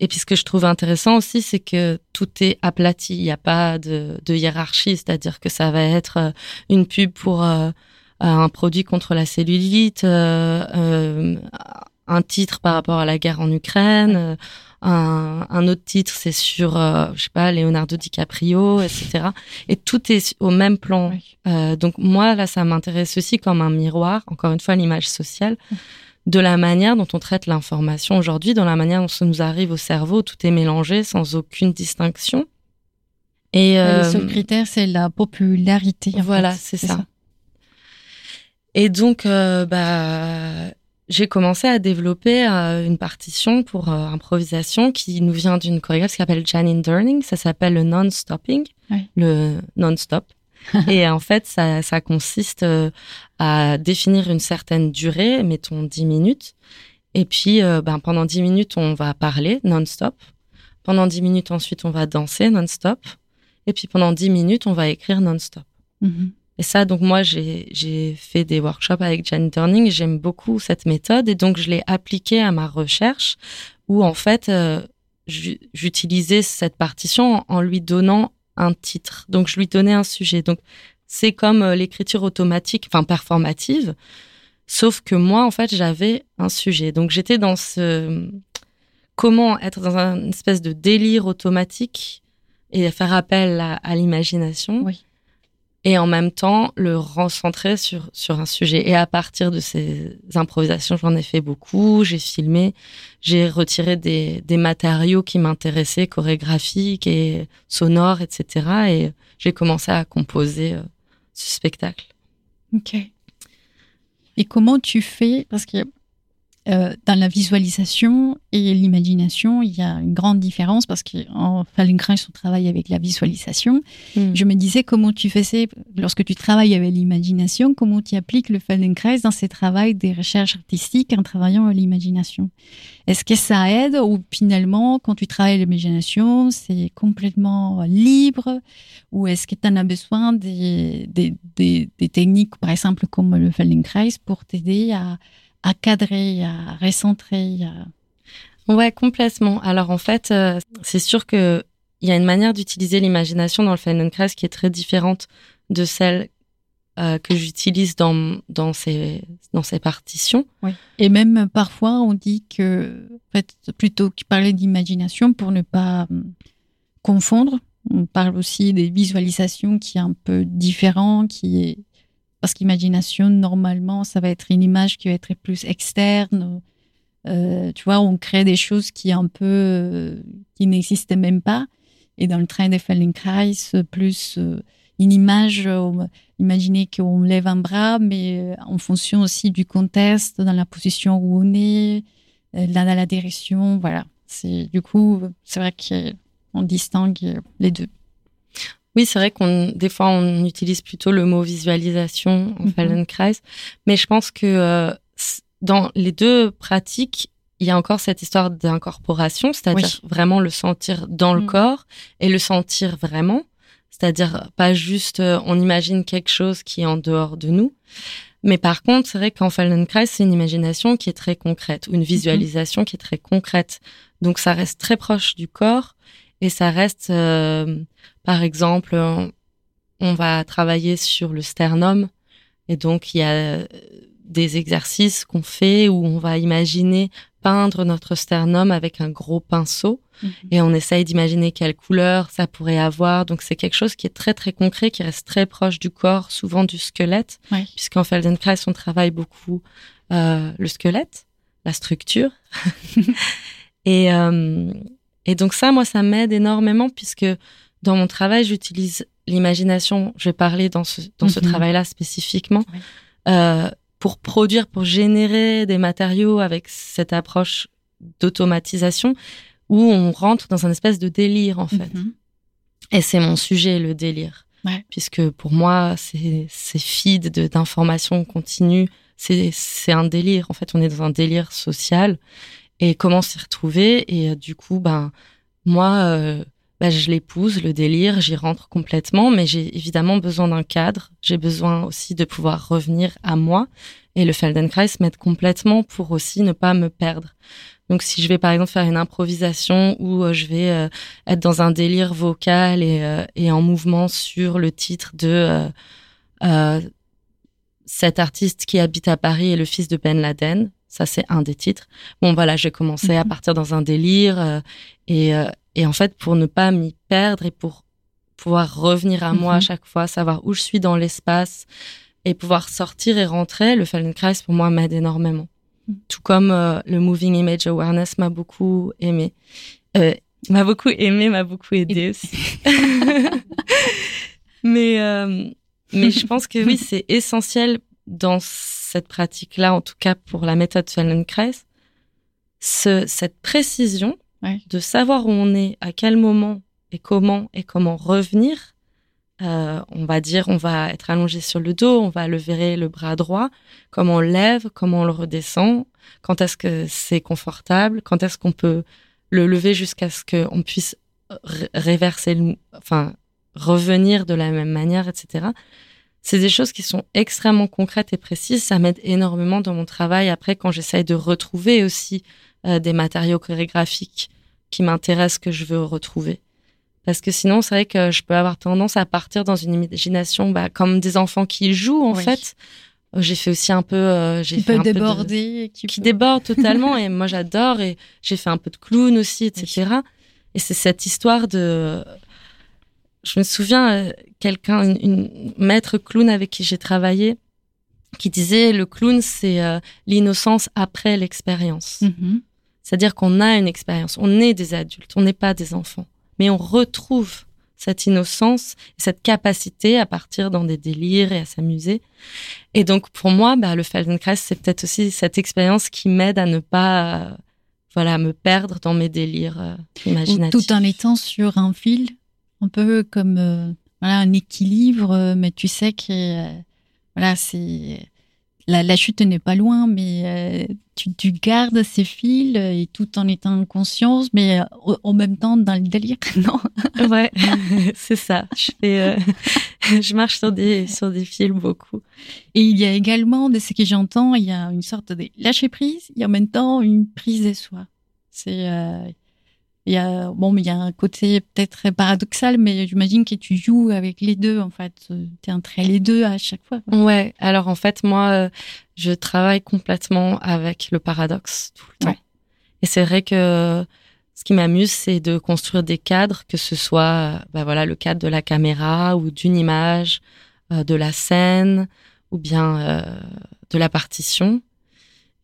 C: et puis, ce que je trouve intéressant aussi, c'est que tout est aplati. Il n'y a pas de, de hiérarchie, c'est-à-dire que ça va être euh, une pub pour euh, un produit contre la cellulite, euh, euh, un titre par rapport à la guerre en Ukraine, un, un autre titre, c'est sur, euh, je sais pas, Leonardo DiCaprio, etc. Et tout est au même plan. Oui. Euh, donc moi, là, ça m'intéresse aussi comme un miroir, encore une fois, l'image sociale, de la manière dont on traite l'information aujourd'hui, dans la manière dont ça nous arrive au cerveau, tout est mélangé sans aucune distinction.
B: Et euh, le seul critère, c'est la popularité.
C: Voilà, c'est ça. ça. Et donc, euh, bah, j'ai commencé à développer euh, une partition pour euh, improvisation qui nous vient d'une chorégraphe qui s'appelle Janine Durning. Ça s'appelle le non-stopping,
B: oui.
C: le non-stop. et en fait, ça, ça consiste euh, à définir une certaine durée, mettons 10 minutes. Et puis, euh, ben, pendant 10 minutes, on va parler non-stop. Pendant 10 minutes, ensuite, on va danser non-stop. Et puis, pendant 10 minutes, on va écrire non-stop.
B: Mm -hmm.
C: Et ça, donc moi, j'ai fait des workshops avec Jan Turning. J'aime beaucoup cette méthode et donc je l'ai appliquée à ma recherche où en fait, euh, j'utilisais cette partition en lui donnant un titre. Donc je lui donnais un sujet. Donc c'est comme euh, l'écriture automatique, enfin performative, sauf que moi, en fait, j'avais un sujet. Donc j'étais dans ce comment être dans une espèce de délire automatique et faire appel à, à l'imagination.
B: Oui
C: et en même temps le recentrer sur, sur un sujet. Et à partir de ces improvisations, j'en ai fait beaucoup, j'ai filmé, j'ai retiré des, des matériaux qui m'intéressaient, chorégraphiques et sonores, etc. Et j'ai commencé à composer euh, ce spectacle.
B: Ok. Et comment tu fais Parce que euh, dans la visualisation et l'imagination, il y a une grande différence parce qu'en Feldenkrais, on travaille avec la visualisation.
C: Mm.
B: Je me disais comment tu faisais, lorsque tu travailles avec l'imagination, comment tu appliques le Feldenkrais dans ces travaux des recherches artistiques en travaillant avec l'imagination? Est-ce que ça aide ou finalement, quand tu travailles l'imagination, c'est complètement libre? Ou est-ce que tu en as besoin des, des, des, des techniques, par exemple, comme le Feldenkrais pour t'aider à à cadrer, à recentrer.
C: Ouais, complètement. Alors en fait, euh, c'est sûr que il y a une manière d'utiliser l'imagination dans le Feldenkrais qui est très différente de celle euh, que j'utilise dans dans ces dans ces partitions.
B: Oui. Et même parfois, on dit que en fait, plutôt que parler d'imagination pour ne pas confondre, on parle aussi des visualisations qui est un peu différent, qui est parce qu'imagination, normalement, ça va être une image qui va être plus externe. Euh, tu vois, on crée des choses qui un peu euh, qui n'existaient même pas. Et dans le train des Feldenkrais, plus euh, une image, imaginez qu'on lève un bras, mais en fonction aussi du contexte, dans la position où on est, là dans la direction, voilà. Du coup, c'est vrai qu'on distingue les deux.
C: Oui, c'est vrai qu'on des fois on utilise plutôt le mot visualisation en
B: Mhm.
C: Feldenkrais, mais je pense que euh, dans les deux pratiques, il y a encore cette histoire d'incorporation, c'est-à-dire vraiment le sentir dans le
B: Mm.
C: corps et le sentir vraiment, c'est-à-dire pas juste euh, on imagine quelque chose qui est en dehors de nous. Mais par contre, c'est vrai qu'en Feldenkrais, c'est une imagination qui est très concrète, ou une visualisation qui est très concrète. Donc ça reste très proche du corps et ça reste, euh, par exemple, on, va travailler sur le sternum et donc il y a euh, des exercices qu'on fait où on va imaginer peindre notre sternum avec un gros pinceau et on essaye d'imaginer quelle couleur ça pourrait avoir. Donc c'est quelque chose qui est très très concret, qui reste très proche du corps, souvent du squelette,
B: Ouais.
C: puisqu'en Feldenkrais on travaille beaucoup euh, le squelette, la structure. et euh, et donc ça, moi, ça m'aide énormément puisque dans mon travail, j'utilise l'imagination. Je vais parler dans ce dans ce
B: Mhm.
C: travail-là spécifiquement euh, pour produire, pour générer des matériaux avec cette approche d'automatisation où on rentre dans un espèce de délire en fait.
B: Mhm.
C: Et c'est mon sujet, le délire.
B: Ouais.
C: Puisque pour moi, c'est c'est feed de- d'informations continues. C'est un délire. En fait, on est dans un délire social. Et comment s'y retrouver Et euh, du coup, ben moi, euh, ben, je l'épouse, le délire, j'y rentre complètement. Mais j'ai évidemment besoin d'un cadre. J'ai besoin aussi de pouvoir revenir à moi. Et le Feldenkrais m'aide complètement pour aussi ne pas me perdre. Donc, si je vais par exemple faire une improvisation où euh, je vais euh, être dans un délire vocal et, euh, et en mouvement sur le titre de cet artiste qui habite à Paris est le fils de Ben Laden. Ça, c'est un des titres. Bon, voilà, j'ai commencé à
B: Mhm.
C: partir dans un délire euh, et, euh, et en fait, pour ne pas m'y perdre et pour pouvoir revenir à moi à
B: Mhm.
C: chaque fois, savoir où je suis dans l'espace et pouvoir sortir et rentrer, le Feldenkrais pour moi m'aide énormément.
B: Mhm.
C: Tout comme euh, le Moving Image Awareness m'a beaucoup aimé. M'a beaucoup aimé, m'a beaucoup aidé aussi. mais, mais je pense que oui, c'est essentiel dans cette pratique-là, en tout cas pour la méthode Feldenkrais, ce, cette précision
B: Ouais.
C: de savoir où on est, à quel moment et comment et comment revenir. Euh, on va dire, on va être allongé sur le dos, on va lever le bras droit, comment on lève, comment on le redescend, quand est-ce que c'est confortable, quand est-ce qu'on peut le lever jusqu'à ce qu'on puisse ré- réverser, le, enfin revenir de la même manière, etc. C'est des choses qui sont extrêmement concrètes et précises. Ça m'aide énormément dans mon travail après quand j'essaye de retrouver aussi euh, des matériaux chorégraphiques qui m'intéressent, que je veux retrouver. Parce que sinon, c'est vrai que je peux avoir tendance à partir dans une imagination bah, comme des enfants qui jouent, en
B: Oui.
C: fait. Euh, J'ai fait aussi un peu... euh, j'ai
B: Qui
C: fait
B: peut
C: un peu de-
B: déborder. Qui,
C: qui
B: peut-
C: déborde totalement et moi j'adore et j'ai fait un peu de clown aussi etc et c'est cette histoire de je me souviens euh, quelqu'un une, une maître clown avec qui j'ai travaillé qui disait le clown c'est euh, l'innocence après l'expérience
B: Mhm.
C: c'est-à-dire qu'on a une expérience on est des adultes on n'est pas des enfants mais on retrouve cette innocence, cette capacité à partir dans des délires et à s'amuser. Et donc pour moi, bah, le Feldenkrais, c'est peut-être aussi cette expérience qui m'aide à ne pas, voilà, me perdre dans mes délires euh, imaginatifs.
B: Tout en étant sur un fil, un peu comme euh, voilà un équilibre, mais tu sais que euh, voilà c'est la, chute n'est pas loin, mais euh, tu, gardes ces fils euh, et tout en étant en conscience, mais euh, en même temps dans le délire, non?
C: Ouais, c'est ça. Je fais, je marche sur des sur des fils beaucoup.
B: Et il y a également, de ce que j'entends, il y a une sorte de lâcher prise et en même temps une prise de soi. C'est il y a bon mais il y a un côté peut-être paradoxal mais j'imagine que tu joues avec les deux en fait. Tu es entre les deux à chaque fois
C: ouais. Alors en fait moi euh, je travaille complètement avec le paradoxe tout le temps. Et c'est vrai que ce qui m'amuse c'est de construire des cadres que ce soit bah voilà le cadre de la caméra ou d'une image euh, de la scène ou bien euh, de la partition.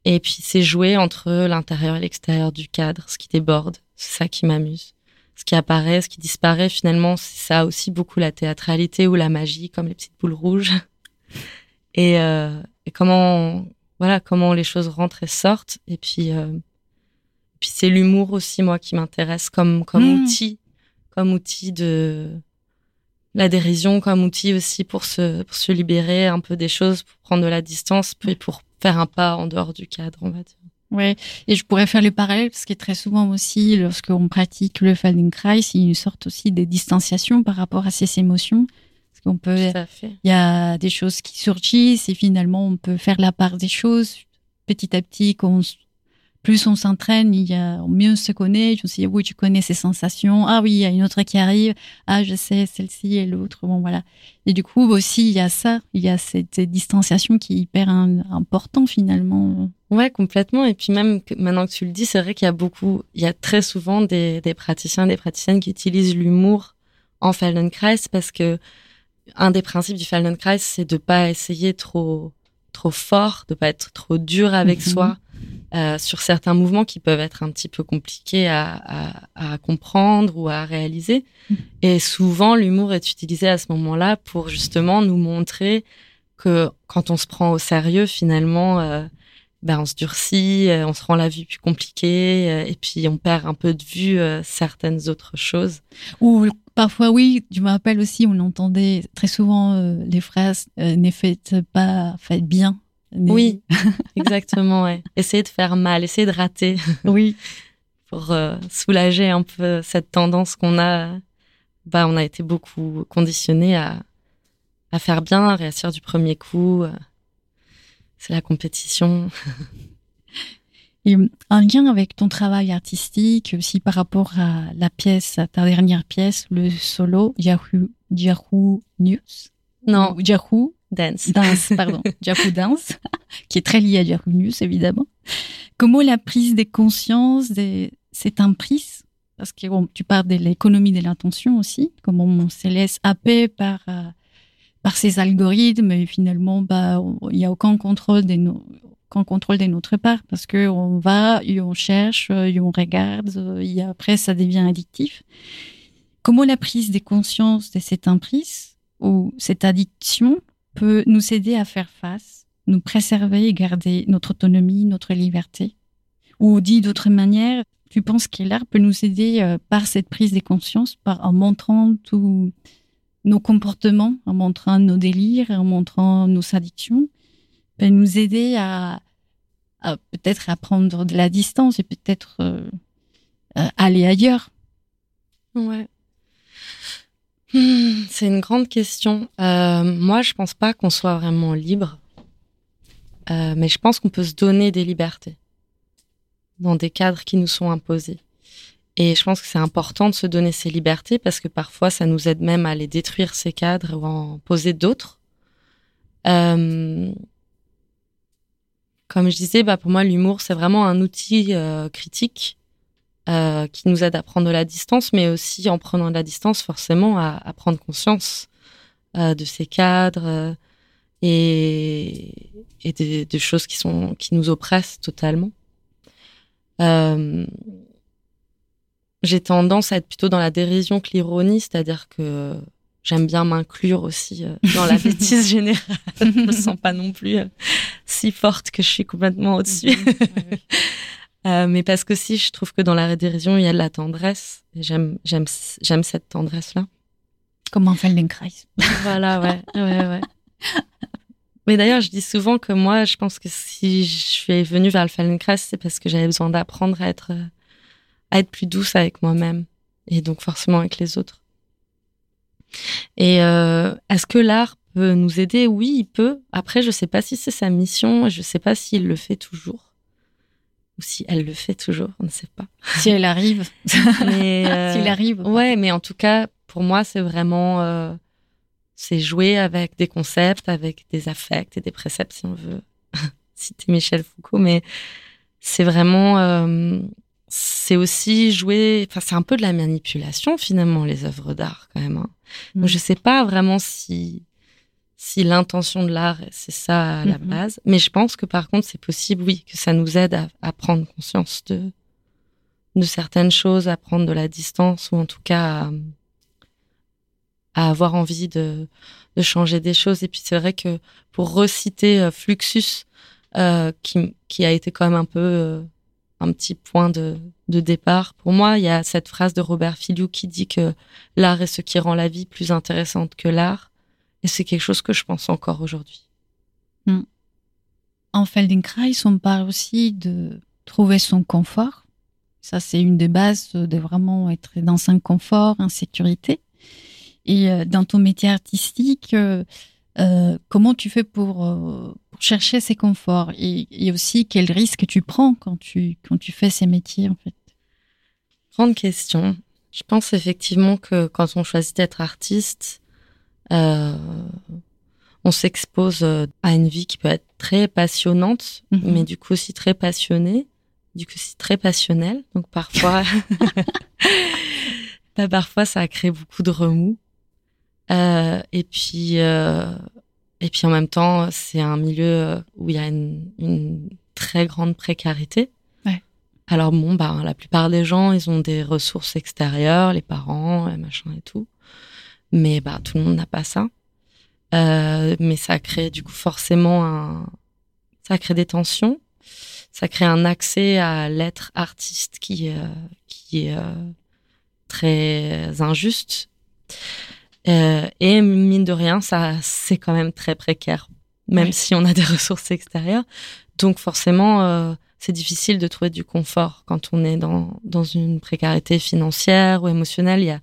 C: Et puis c'est jouer entre l'intérieur et l'extérieur du cadre ce qui déborde c'est ça qui m'amuse. Ce qui apparaît, ce qui disparaît, finalement, c'est ça aussi beaucoup la théâtralité ou la magie, comme les petites boules rouges. Et, euh, et comment, voilà, comment les choses rentrent et sortent. Et puis, euh, puis c'est l'humour aussi, moi, qui m'intéresse comme comme mmh. outil, comme outil de la dérision, comme outil aussi pour se pour se libérer un peu des choses, pour prendre de la distance, puis pour faire un pas en dehors du cadre, on va dire.
B: Ouais, et je pourrais faire le parallèle parce que très souvent aussi, lorsqu'on pratique le Feldenkrais, il y a une sorte aussi de distanciation par rapport à ces émotions. Parce qu'on peut, il y a des choses qui surgissent et finalement on peut faire la part des choses petit à petit qu'on plus on s'entraîne, il y a, mieux on se connaît. Je me suis oui, tu connais ces sensations. Ah oui, il y a une autre qui arrive. Ah, je sais, celle-ci et l'autre. Bon, voilà. Et du coup, aussi, il y a ça. Il y a cette, distanciation qui est hyper important, finalement.
C: Ouais, complètement. Et puis même, maintenant que tu le dis, c'est vrai qu'il y a beaucoup, il y a très souvent des, des praticiens, des praticiennes qui utilisent l'humour en Feldenkrais parce que un des principes du Feldenkrais, c'est de pas essayer trop, trop fort, de pas être trop dur avec mhm. soi euh, sur certains mouvements qui peuvent être un petit peu compliqués à, comprendre ou à réaliser. Mm. Et souvent, l'humour est utilisé à ce moment-là pour justement nous montrer que quand on se prend au sérieux, finalement, euh, ben on se durcit, euh, on se rend la vie plus compliquée, et puis on perd un peu de vue certaines autres choses.
B: Ou parfois, oui, je me rappelle aussi, on entendait très souvent les phrases "ne faites pas, faites bien".
C: Oui, exactement. Ouais. Essayer de faire mal, essayer de rater.
B: Oui.
C: Pour euh, soulager un peu cette tendance qu'on a. Bah, on a été beaucoup conditionné à, à faire bien, à réussir du premier coup. C'est la compétition.
B: Et un lien avec ton travail artistique, aussi par rapport à la pièce, à ta dernière pièce, le solo Yahoo, Yahoo News?
C: Non.
B: Yahoo
C: Dance.
B: Dance, pardon. Yahoo Dance, qui est très lié à Yahoo News, évidemment. Comment la prise des consciences, c'est un prise Parce que tu parles de l'économie de l'intention aussi, comment on se laisse happer par, euh, par ces algorithmes et finalement, bah, il n'y a aucun contrôle de contrôle de notre part parce que on va on cherche on regarde et après ça devient addictif. Comment la prise des consciences de cette emprise ou cette addiction peut nous aider à faire face, nous préserver et garder notre autonomie, notre liberté? Ou dit d'autre manière, tu penses que l'art peut nous aider euh, par cette prise de conscience, par en montrant tous nos comportements, en montrant nos délires, en montrant nos addictions, peut nous aider à, peut-être à prendre de la distance et peut-être euh, aller ailleurs.
C: Ouais. Hmm, c'est une grande question. Euh, moi, je pense pas qu'on soit vraiment libre, euh, mais je pense qu'on peut se donner des libertés dans des cadres qui nous sont imposés. Et je pense que c'est important de se donner ces libertés parce que parfois, ça nous aide même à les détruire ces cadres ou à en poser d'autres. Euh, comme je disais, bah pour moi, l'humour, c'est vraiment un outil critique euh, qui nous aide à prendre de la distance, mais aussi en prenant de la distance, forcément, à, à prendre conscience euh, de ces cadres euh, et, et de, de, choses qui sont qui nous oppressent totalement. Euh, j'ai tendance à être plutôt dans la dérision que l'ironie, c'est-à-dire que j'aime bien m'inclure aussi euh, dans la bêtise générale. je me sens pas non plus euh, si forte que je suis complètement au-dessus. euh, mais parce que si je trouve que dans la dérision, il y a de la tendresse. J'aime, j'aime, j'aime cette tendresse-là.
B: Comme un Feldenkrais.
C: voilà, ouais, ouais, ouais. Mais d'ailleurs, je dis souvent que moi, je pense que si je suis venue vers le Feldenkrais, c'est parce que j'avais besoin d'apprendre à être, à être plus douce avec moi-même. Et donc forcément avec les autres. Et euh, est-ce que l'art peut nous aider? Oui, il peut. Après, je sais pas si c'est sa mission. Je sais pas s'il le fait toujours ou si elle le fait toujours. On ne sait pas.
B: Si elle arrive.
C: mais euh,
B: S'il arrive.
C: ouais, mais en tout cas, pour moi, c'est vraiment euh, c'est jouer avec des concepts, avec des affects et des préceptes, si on veut citer Michel Foucault. Mais c'est vraiment euh, c'est aussi jouer. Enfin, c'est un peu de la manipulation finalement les œuvres d'art quand même. Hein.
B: Mm.
C: Donc, je sais pas vraiment si si l'intention de l'art c'est ça à la base, mais je pense que par contre c'est possible, oui, que ça nous aide à, à prendre conscience de de certaines choses, à prendre de la distance ou en tout cas à, à avoir envie de de changer des choses. Et puis c'est vrai que pour reciter euh, Fluxus, euh, qui qui a été quand même un peu euh, un petit point de, de départ. Pour moi, il y a cette phrase de Robert Filiou qui dit que l'art est ce qui rend la vie plus intéressante que l'art. Et c'est quelque chose que je pense encore aujourd'hui.
B: En Feldenkrais, on parle aussi de trouver son confort. Ça, c'est une des bases de vraiment être dans un confort, en sécurité. Et euh, dans ton métier artistique, euh, comment tu fais pour, euh, pour chercher ces conforts et, et aussi quels risques tu prends quand tu, quand tu fais ces métiers, en fait?
C: Grande question. Je pense effectivement que quand on choisit d'être artiste, euh, on s'expose euh, à une vie qui peut être très passionnante,
B: Mhm.
C: mais du coup aussi très passionnée, du coup aussi très passionnelle. Donc parfois, bah, parfois ça crée beaucoup de remous. Euh, et puis, euh, et puis en même temps, c'est un milieu où il y a une, une très grande précarité.
B: Ouais.
C: Alors bon, bah la plupart des gens, ils ont des ressources extérieures, les parents, les machins et tout. Mais bah tout le monde n'a pas ça. Euh, mais ça crée du coup forcément un, ça crée des tensions, ça crée un accès à l'être artiste qui euh, qui est euh, très injuste. Euh, et mine de rien, ça c'est quand même très précaire, même si on a des ressources extérieures. Donc forcément, euh, c'est difficile de trouver du confort quand on est dans dans une précarité financière ou émotionnelle. Il y a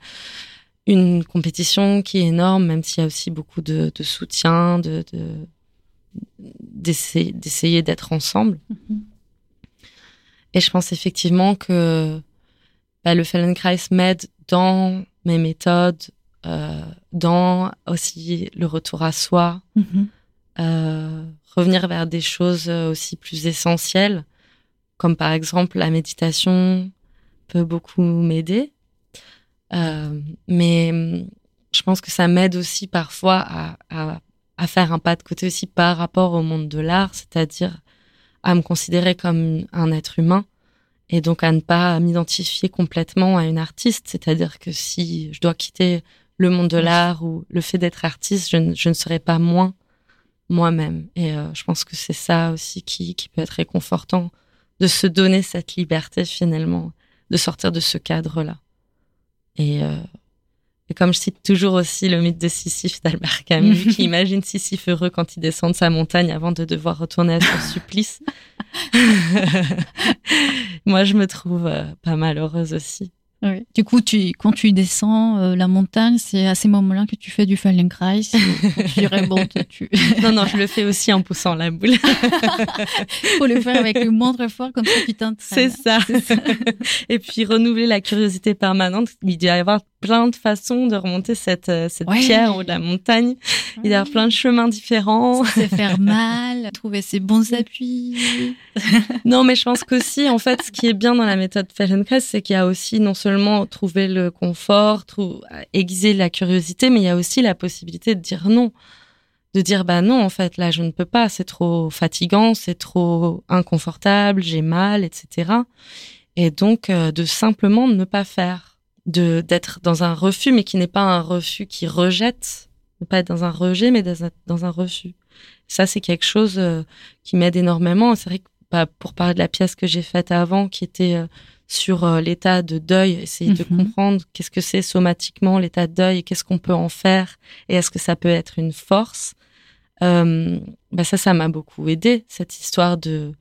C: une compétition qui est énorme, même s'il y a aussi beaucoup de, de soutien, de de- d'essayer d'essayer d'être ensemble. Et je pense effectivement que bah, le Feldenkrais m'aide dans mes méthodes, euh, dans aussi le retour à soi, euh, revenir vers des choses euh, aussi plus essentielles, comme par exemple la méditation peut beaucoup m'aider. Euh, mais hum, je pense que ça m'aide aussi parfois à, à, à faire un pas de côté aussi par rapport au monde de l'art, c'est-à-dire à me considérer comme un être humain et donc à ne pas m'identifier complètement à une artiste. C'est-à-dire que si je dois quitter le monde de l'art ou le fait d'être artiste, je, ne- je ne serai pas moins moi-même. Et euh, je pense que c'est ça aussi qui, qui peut être réconfortant, de se donner cette liberté finalement, de sortir de ce cadre-là. Et, euh, et comme je cite toujours aussi le mythe de Sisyphe d'Albert Camus, qui imagine Sisyphe heureux quand il descend de sa montagne avant de devoir retourner à son supplice. Moi, je me trouve euh, pas malheureuse aussi.
B: Oui. Du coup, tu, quand tu descends euh, la montagne, c'est à ces moments-là que tu fais du Feldenkrais. tu dirais, bon, tu,
C: Non, non, je le fais aussi en poussant la boule.
B: faut le faire avec le moindre effort, comme ça tu t'entraînes.
C: C'est ça. Et puis renouveler la curiosité permanente. Il doit y avoir plein de façons de remonter cette, euh, cette
B: Ouais.
C: pierre de la montagne. Il y avoir plein de chemins différents.
B: Se faire mal, trouver ses bons appuis.
C: Non, mais je pense qu'aussi, en fait, ce qui est bien dans la méthode Feldenkrais, c'est qu'il y a aussi non seulement trouver le confort, trou- aiguiser la curiosité, mais il y a aussi la possibilité de dire non. De dire, bah non, en fait, là, je ne peux pas, c'est trop fatigant, c'est trop inconfortable, j'ai mal, etc. Et donc, euh, de simplement ne pas faire, de d'être dans un refus, mais qui n'est pas un refus qui rejette, ne pas être dans un rejet, mais dans un, dans un refus. Ça, c'est quelque chose euh, qui m'aide énormément. C'est vrai que bah, pour parler de la pièce que j'ai faite avant, qui était euh, sur l'état de deuil, essayer de
B: Mhm.
C: comprendre qu'est-ce que c'est somatiquement l'état de deuil qu'est-ce qu'on peut en faire et est-ce que ça peut être une force. Euh, bah ça, ça m'a beaucoup aidé cette histoire de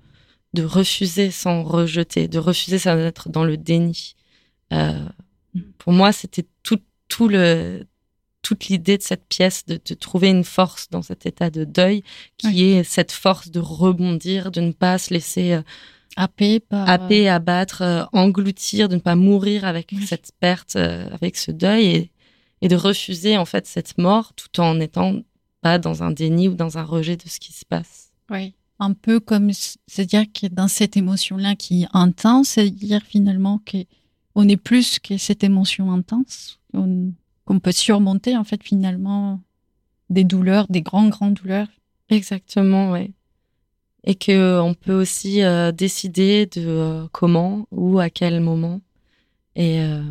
C: de refuser sans rejeter, de refuser sans être dans le déni. Euh, pour moi, c'était tout tout le toute l'idée de cette pièce de, de trouver une force dans cet état de deuil qui est cette force de rebondir, de ne pas se laisser euh,
B: Happé par...
C: happer, abattre, euh, engloutir, de ne pas mourir avec
B: Oui.
C: cette perte, euh, avec ce deuil et, et de refuser en fait cette mort tout en étant pas dans un déni ou dans un rejet de ce qui se passe.
B: Oui. Un peu comme, c'est-à-dire que dans cette émotion-là qui est intense, c'est-à-dire finalement qu'on est plus que cette émotion intense, qu'on peut surmonter en fait finalement des douleurs, des grandes, grandes douleurs.
C: Exactement, ouais. Et que euh, on peut aussi euh, décider de euh, comment ou à quel moment et euh,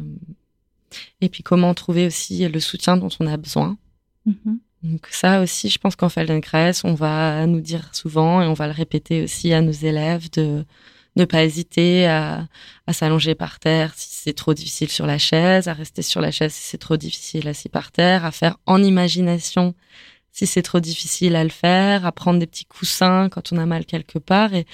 C: et puis comment trouver aussi le soutien dont on a besoin.
B: Mhm.
C: Donc ça aussi, je pense qu'en Feldenkrais, on va nous dire souvent et on va le répéter aussi à nos élèves de ne pas hésiter à, à s'allonger par terre si c'est trop difficile sur la chaise, à rester sur la chaise si c'est trop difficile assis par terre, à faire en imagination si c'est trop difficile à le faire, à prendre des petits coussins quand on a mal quelque part. Et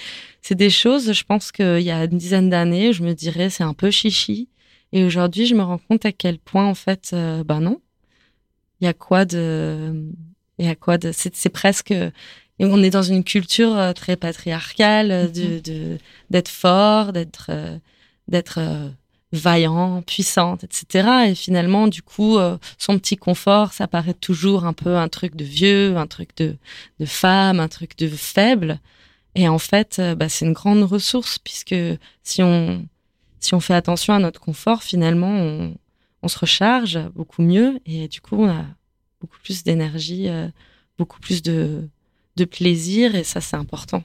C: c'est des choses, je pense qu'il y a une dizaine d'années, je me dirais c'est un peu chichi. Et aujourd'hui, je me rends compte à quel point, en fait, ben non, il y a quoi de il y a quoi de c'est presque et on est dans une culture euh, très patriarcale euh, de de d'être fort d'être euh, d'être euh, vaillant puissante etc et finalement du coup son petit confort ça paraît toujours un peu un truc de vieux un truc de de femme un truc de faible. Et en fait bah, c'est une grande ressource puisque si on si on fait attention à notre confort finalement on on se recharge beaucoup mieux. Et du coup on a beaucoup plus d'énergie, beaucoup plus de, de plaisir et ça c'est important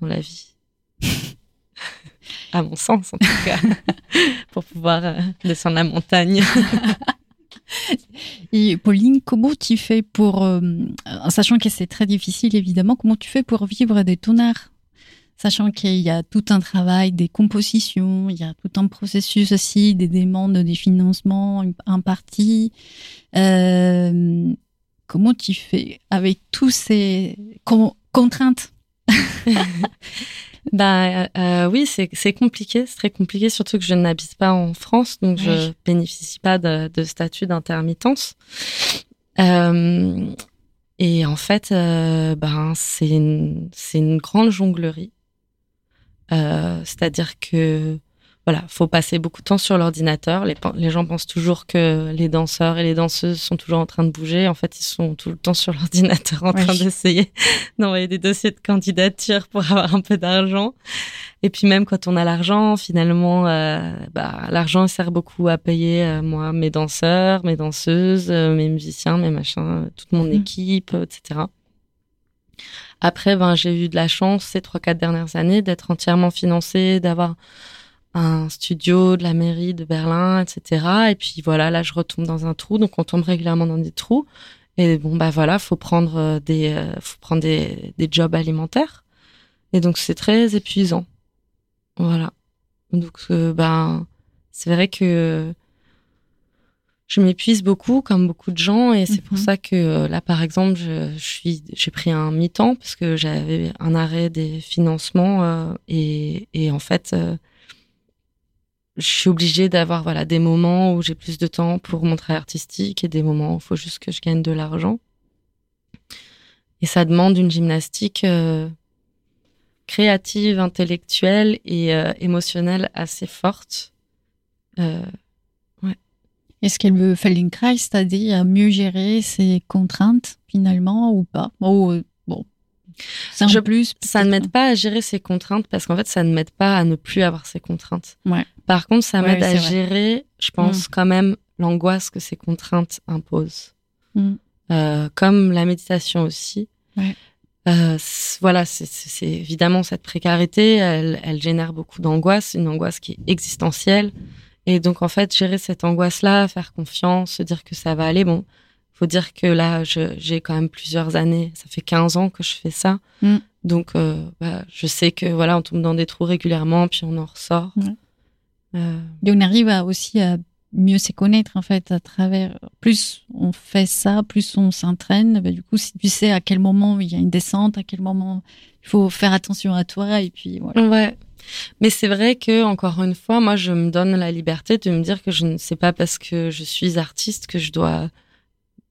C: dans la vie. à mon sens en tout cas, pour pouvoir euh, descendre la montagne.
B: Et Pauline, comment tu fais pour, euh, en sachant que c'est très difficile évidemment, comment tu fais pour vivre des tonnerres Sachant qu'il y a tout un travail des compositions, il y a tout un processus aussi des demandes des financements en partie. Euh, comment tu fais avec tous ces con- contraintes?
C: Bah euh, oui, c'est compliqué, c'est très compliqué, surtout que je n'habite pas en France, donc je
B: Oui.
C: bénéficie pas de, de statut d'intermittence. Euh, et en fait, euh, ben c'est une une grande jonglerie. Euh, C'est-à-dire que voilà, faut passer beaucoup de temps sur l'ordinateur. Les, les gens pensent toujours que les danseurs et les danseuses sont toujours en train de bouger. En fait, ils sont tout le temps sur l'ordinateur en
B: Oui.
C: train d'essayer d'envoyer des dossiers de candidature pour avoir un peu d'argent. Et puis même quand on a l'argent, finalement, euh, bah, l'argent sert beaucoup à payer euh, moi mes danseurs, mes danseuses, euh, mes musiciens, mes machins, toute mon
B: Mhm.
C: équipe, etc. Après, ben j'ai eu de la chance ces trois quatre dernières années d'être entièrement financée, d'avoir un studio de la mairie de Berlin, etc. Et puis voilà, là je retombe dans un trou, donc on tombe régulièrement dans des trous. Et bon bah voilà, faut prendre euh, des, euh, faut prendre des, des jobs alimentaires. Et donc c'est très épuisant. Voilà. Donc euh, ben c'est vrai que je m'épuise beaucoup comme beaucoup de gens et c'est pour
B: Mhm.
C: ça que euh, là par exemple je, je suis j'ai pris un mi-temps parce que j'avais un arrêt des financements euh, et, et en fait euh, je suis obligée d'avoir voilà des moments où j'ai plus de temps pour mon travail artistique et des moments où il faut juste que je gagne de l'argent et ça demande une gymnastique euh, créative intellectuelle et euh, émotionnelle assez forte euh,
B: Est-ce qu'elle veut Feldenkrais, c'est-à-dire mieux gérer ses contraintes finalement ou pas? Euh, Bon,
C: Je-
B: plus.
C: ça ne m'aide pas à gérer ses contraintes parce qu'en fait, ça ne m'aide pas à ne plus avoir ces contraintes.
B: Ouais.
C: Par contre, ça
B: Ouais,
C: m'aide à
B: vrai.
C: gérer, je pense, quand même l'angoisse que ces contraintes imposent.
B: Mm.
C: Euh, comme la méditation aussi.
B: Ouais.
C: euh, voilà, c'est évidemment cette précarité, elle, elle génère beaucoup d'angoisse, une angoisse qui est existentielle. Et donc, en fait, gérer cette angoisse-là, faire confiance, se dire que ça va aller. Bon, faut dire que là, j'ai quand même plusieurs années. Ça fait 15 ans que je fais ça. Mm. Donc, euh, bah, je sais que voilà, on tombe dans des trous régulièrement, puis on en ressort.
B: Et on arrive à aussi à mieux se connaître en fait à travers. Plus on fait ça, plus on s'entraîne. Bah, du coup, si tu sais à quel moment il y a une descente, à quel moment il faut faire attention à toi, et puis voilà.
C: Ouais. Mais c'est vrai que encore une fois, moi, je me donne la liberté de me dire que je ne sais pas parce que je suis artiste que je dois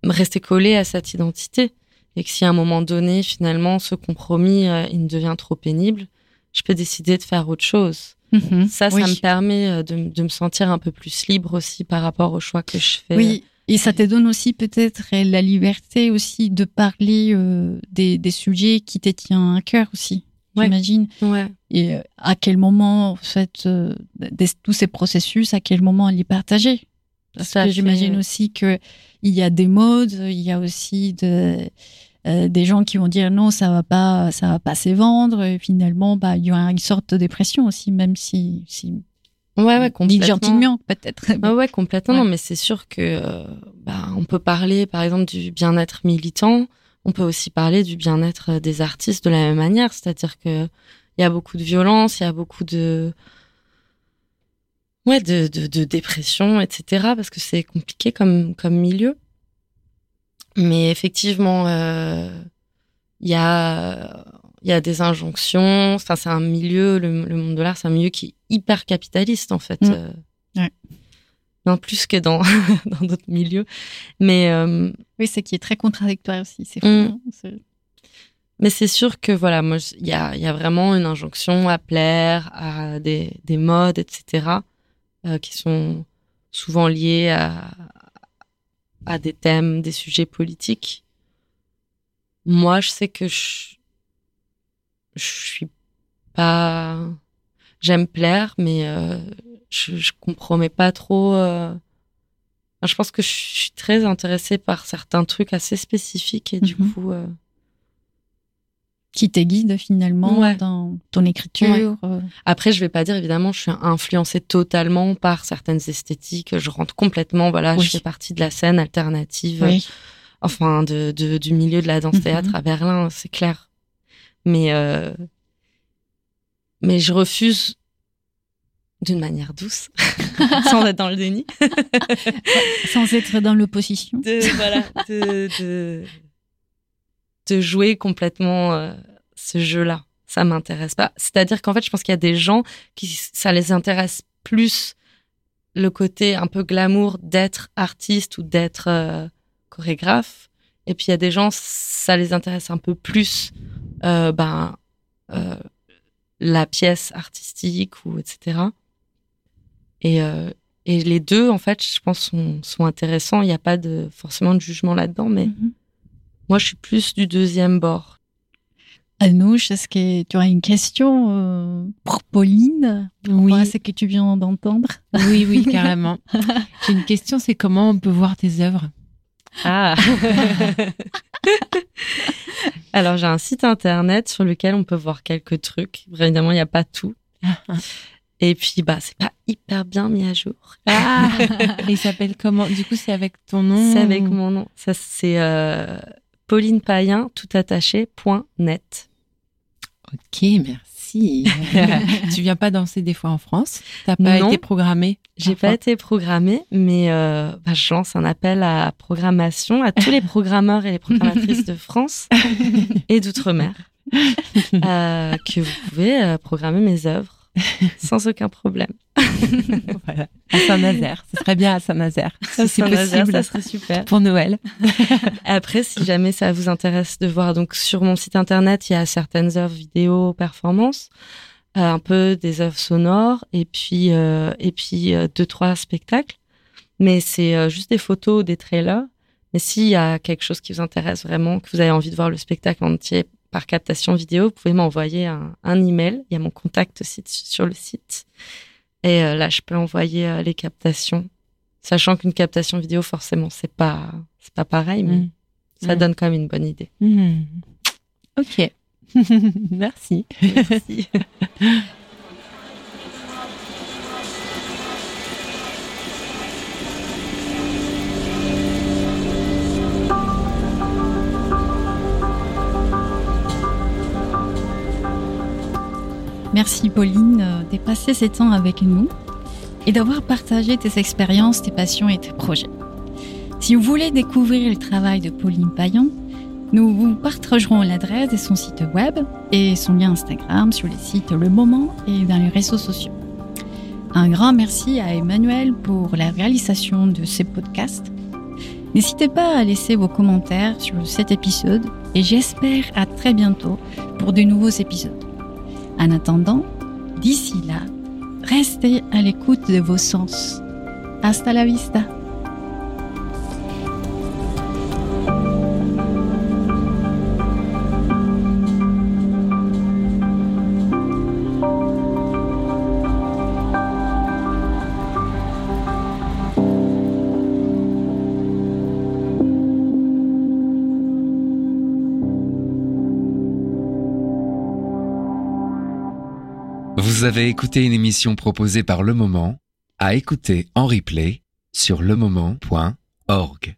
C: rester collé à cette identité et que si à un moment donné, finalement, ce compromis, euh, il devient trop pénible, je peux décider de faire autre chose. Mhm. ça, ça me permet euh, de, de, me sentir un peu plus libre aussi par rapport aux choix que je fais.
B: Oui, et ça te donne aussi peut-être la liberté aussi de parler euh, des, des, sujets qui te tiennent à cœur aussi. J'imagine.
C: Ouais.
B: Et à quel moment, en fait, tous ces processus, à quel moment les partager Parce que j'imagine aussi que il y a des modes, il y a aussi de, euh, des gens qui vont dire non, ça va pas, ça va pas se vendre. Et finalement, bah, il y a une sorte de dépression aussi, même si, si
C: Ouais, ouais, complètement.
B: gentiment, peut-être.
C: Ouais, ouais, complètement. Non, mais c'est sûr que, euh, bah, on peut parler, par exemple, du bien-être militant. On peut aussi parler du bien-être des artistes de la même manière. C'est-à-dire que il y a beaucoup de violence, il y a beaucoup de, ouais, de, de, de dépression, etc. Parce que c'est compliqué comme, comme milieu. Mais effectivement, euh, il y a il y a des injonctions. Enfin, c'est un milieu, le, monde de l'art, c'est un milieu qui est hyper capitaliste en fait. Mm. Euh,
B: ouais.
C: Non plus que dans dans d'autres milieux. Mais euh,
B: oui, c'est qui est très contradictoire aussi. C'est fou. Mm. Hein,
C: mais c'est sûr que voilà, moi, il y a, y a vraiment une injonction à plaire, à des, des modes, etc. Euh, qui sont souvent liés à, à des thèmes, des sujets politiques. Moi, je sais que je, je suis pas. J'aime plaire, mais euh, je, je compromets pas trop. Euh... Je pense que je suis très intéressée par certains trucs assez spécifiques et du mhm. coup. Euh,
B: qui te guide finalement dans ton écriture.
C: Après, je vais pas dire évidemment, je suis influencée totalement par certaines esthétiques. Je rentre complètement, voilà, je fais partie de la scène alternative, enfin de, de, du milieu de la danse théâtre mhm. à Berlin, c'est clair. Mais euh, mais je refuse d'une manière douce, sans être dans le déni,
B: sans être dans l'opposition.
C: De voilà, de, de de jouer complètement euh, ce jeu-là. Ça m'intéresse pas. C'est-à-dire qu'en fait, je pense qu'il y a des gens qui ça les intéresse plus le côté un peu glamour d'être artiste ou d'être euh, chorégraphe. Et puis il y a des gens, ça les intéresse un peu plus, euh, ben, la pièce artistique ou etc. Et, et les deux, en fait, je pense, sont, intéressants. Il n'y a pas de forcément de jugement là-dedans, mais mm-hmm. Moi, je suis plus du deuxième bord.
B: Anouche, est-ce que tu aurais une question euh, pour Pauline?
D: Oui.
B: C'est que tu viens d'entendre.
D: Oui, oui, carrément. J'ai une question, c'est comment on peut voir tes œuvres?
C: Ah Alors, j'ai un site internet sur lequel on peut voir quelques trucs. Évidemment, il n'y a pas tout. Et puis, bah, c'est pas hyper bien mis à jour.
D: Ah Il s'appelle comment? Du coup, c'est avec ton nom
C: C'est avec mon nom. Ça, c'est euh, Pauline Payen, tout attaché, point net.
D: Ok, merci. tu viens pas danser des fois en France? T'as pas été programmée?
C: J'ai pas été programmée, mais euh, bah, je lance un appel à programmation à tous les programmeurs et les programmatrices de France et d'outre-mer euh, que vous pouvez euh, programmer mes œuvres sans aucun problème.
D: voilà. À Saint-Nazaire. Ce serait bien à Saint-Nazaire.
C: Si c'est possible. Ça serait super.
D: Pour Noël.
C: Après, si jamais ça vous intéresse de voir, donc sur mon site internet, il y a certaines œuvres vidéo performance, euh, un peu des œuvres sonores, et puis, euh, et puis euh, deux, trois spectacles. Mais c'est juste des photos, des trailers. Mais s'il y a quelque chose qui vous intéresse vraiment, que vous avez envie de voir le spectacle entier, par captation vidéo, vous pouvez m'envoyer un, un, email. Il y a mon contact aussi sur le site. Et euh, là, je peux envoyer euh, les captations. Sachant qu'une captation vidéo, forcément, c'est pas, c'est pas pareil, mais mm. ça mm. donne quand même une bonne idée.
D: Mm. Ok. Merci.
C: Merci.
B: Merci Pauline de passer ces temps avec nous et d'avoir partagé tes expériences, tes passions et tes projets. Si vous voulez découvrir le travail de Pauline Payan, nous vous partagerons l'adresse de son site web et son lien Instagram sur les sites Le Moment et dans les réseaux sociaux. Un grand merci à Emmanuel pour la réalisation de ces podcasts. N'hésitez pas à laisser vos commentaires sur cet épisode et j'espère à très bientôt pour de nouveaux épisodes. En attendant, d'ici là, restez à l'écoute de vos sens. Hasta la vista.
A: Vous avez écouté une émission proposée par Le Moment, à écouter en replay sur lemoment.org.